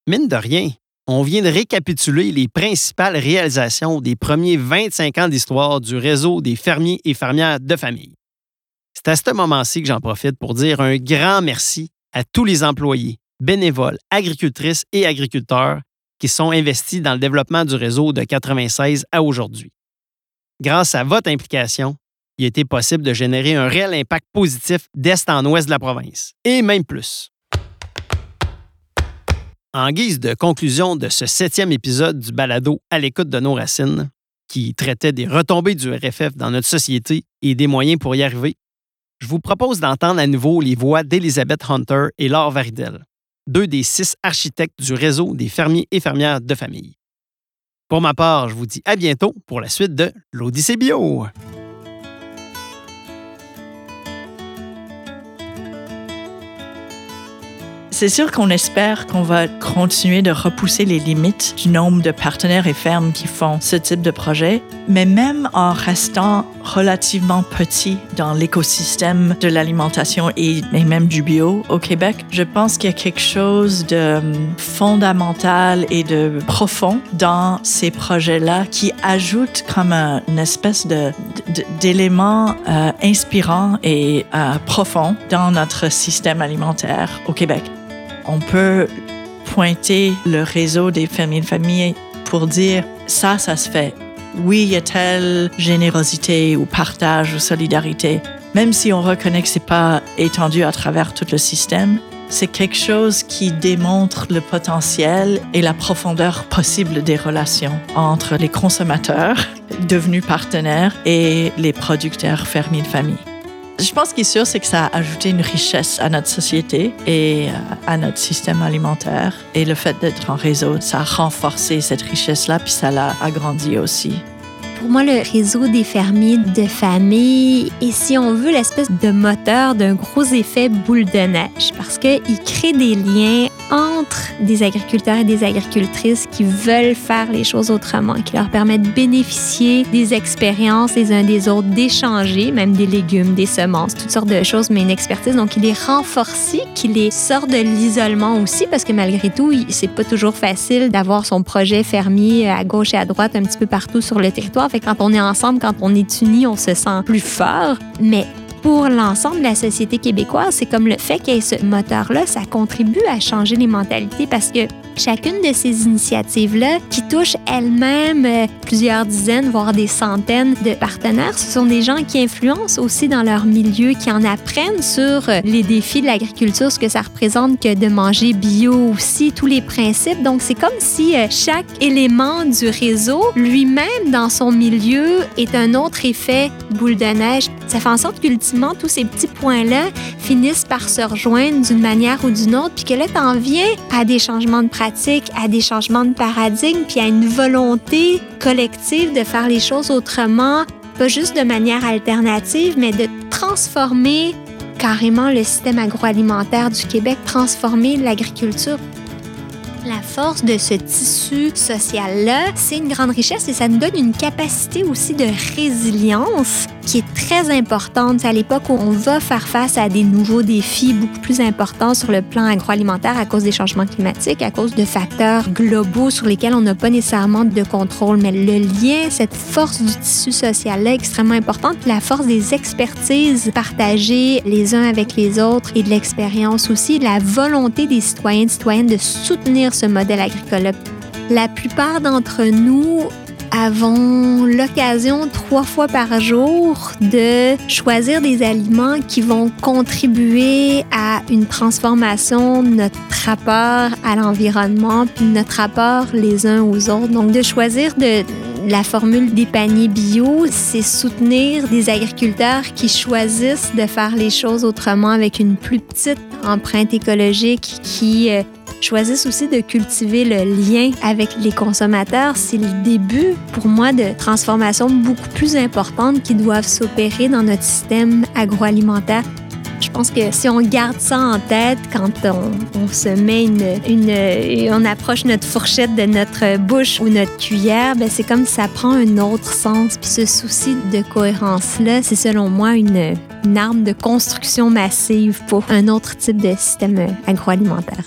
Mine de rien, on vient de récapituler les principales réalisations des premiers 25 ans d'histoire du réseau des fermiers et fermières de famille. C'est à ce moment-ci que j'en profite pour dire un grand merci à tous les employés, bénévoles, agricultrices et agriculteurs qui sont investis dans le développement du réseau de 96 à aujourd'hui. Grâce à votre implication, il a été possible de générer un réel impact positif d'est en ouest de la province, et même plus. En guise de conclusion de ce septième épisode du balado À l'écoute de nos racines, qui traitait des retombées du RFF dans notre société et des moyens pour y arriver, je vous propose d'entendre à nouveau les voix d'Elizabeth Hunter et Laure Varidel, deux des six architectes du réseau des fermiers et fermières de famille. Pour ma part, je vous dis à bientôt pour la suite de l'Odyssée Bio. C'est sûr qu'on espère qu'on va continuer de repousser les limites du nombre de partenaires et fermes qui font ce type de projet, mais même en restant relativement petit dans l'écosystème de l'alimentation et, même du bio au Québec, je pense qu'il y a quelque chose de hum, fondamental et de profond dans ces projets-là qui ajoute comme une espèce d'élément euh, inspirant et euh, profond dans notre système alimentaire au Québec on peut pointer le réseau des fermiers de famille pour dire ça, ça se fait. Oui, il y a telle générosité ou partage ou solidarité. Même si on reconnaît que c'est pas étendu à travers tout le système, c'est quelque chose qui démontre le potentiel et la profondeur possible des relations entre les consommateurs devenus partenaires et les producteurs fermiers de famille. Je pense qu'il est sûr, c'est que ça a ajouté une richesse à notre société et euh, à notre système alimentaire. Et le fait d'être en réseau, ça a renforcé cette richesse-là, puis ça l'a agrandi aussi. Pour moi, le réseau des fermiers de famille est, si on veut, l'espèce de moteur d'un gros effet boule de neige parce qu'il crée des liens entre des agriculteurs et des agricultrices qui veulent faire les choses autrement, qui leur permettent de bénéficier des expériences les uns des autres, d'échanger même des légumes, des semences, toutes sortes de choses, mais une expertise. Donc, il les renforce, qui les sort de l'isolement aussi, parce que malgré tout, c'est pas toujours facile d'avoir son projet fermier à gauche et à droite un petit peu partout sur le territoire. Fait quand on est ensemble, quand on est unis, on se sent plus fort. Mais pour l'ensemble de la société québécoise, c'est comme le fait qu'il y ait ce moteur-là, ça contribue à changer les mentalités parce que chacune de ces initiatives-là, qui touchent elles-mêmes euh, plusieurs dizaines, voire des centaines de partenaires, ce sont des gens qui influencent aussi dans leur milieu, qui en apprennent sur euh, les défis de l'agriculture, ce que ça représente que de manger bio aussi, tous les principes. Donc, c'est comme si euh, chaque élément du réseau, lui-même, dans son milieu, est un autre effet boule de neige. Ça fait en sorte qu'ultimement, tous ces petits points-là finissent par se rejoindre d'une manière ou d'une autre, puis que là, t'en viens à des changements de pratique, à des changements de paradigme, puis à une volonté collective de faire les choses autrement, pas juste de manière alternative, mais de transformer carrément le système agroalimentaire du Québec, transformer l'agriculture la force de ce tissu social-là, c'est une grande richesse et ça nous donne une capacité aussi de résilience qui est très importante. à l'époque où on va faire face à des nouveaux défis beaucoup plus importants sur le plan agroalimentaire à cause des changements climatiques, à cause de facteurs globaux sur lesquels on n'a pas nécessairement de contrôle. Mais le lien, cette force du tissu social-là est extrêmement importante. la force des expertises partagées les uns avec les autres et de l'expérience aussi, la volonté des citoyens et citoyennes de soutenir ce modèle agricole. La plupart d'entre nous avons l'occasion trois fois par jour de choisir des aliments qui vont contribuer à une transformation de notre rapport à l'environnement, puis notre rapport les uns aux autres. Donc, de choisir de la formule des paniers bio, c'est soutenir des agriculteurs qui choisissent de faire les choses autrement avec une plus petite empreinte écologique qui euh, choisissent aussi de cultiver le lien avec les consommateurs, c'est le début pour moi de transformations beaucoup plus importantes qui doivent s'opérer dans notre système agroalimentaire. Je pense que si on garde ça en tête quand on, se met une, une, on approche notre fourchette de notre bouche ou notre cuillère, ben c'est comme ça prend un autre sens. Puis ce souci de cohérence là, c'est selon moi une arme de construction massive pour un autre type de système agroalimentaire.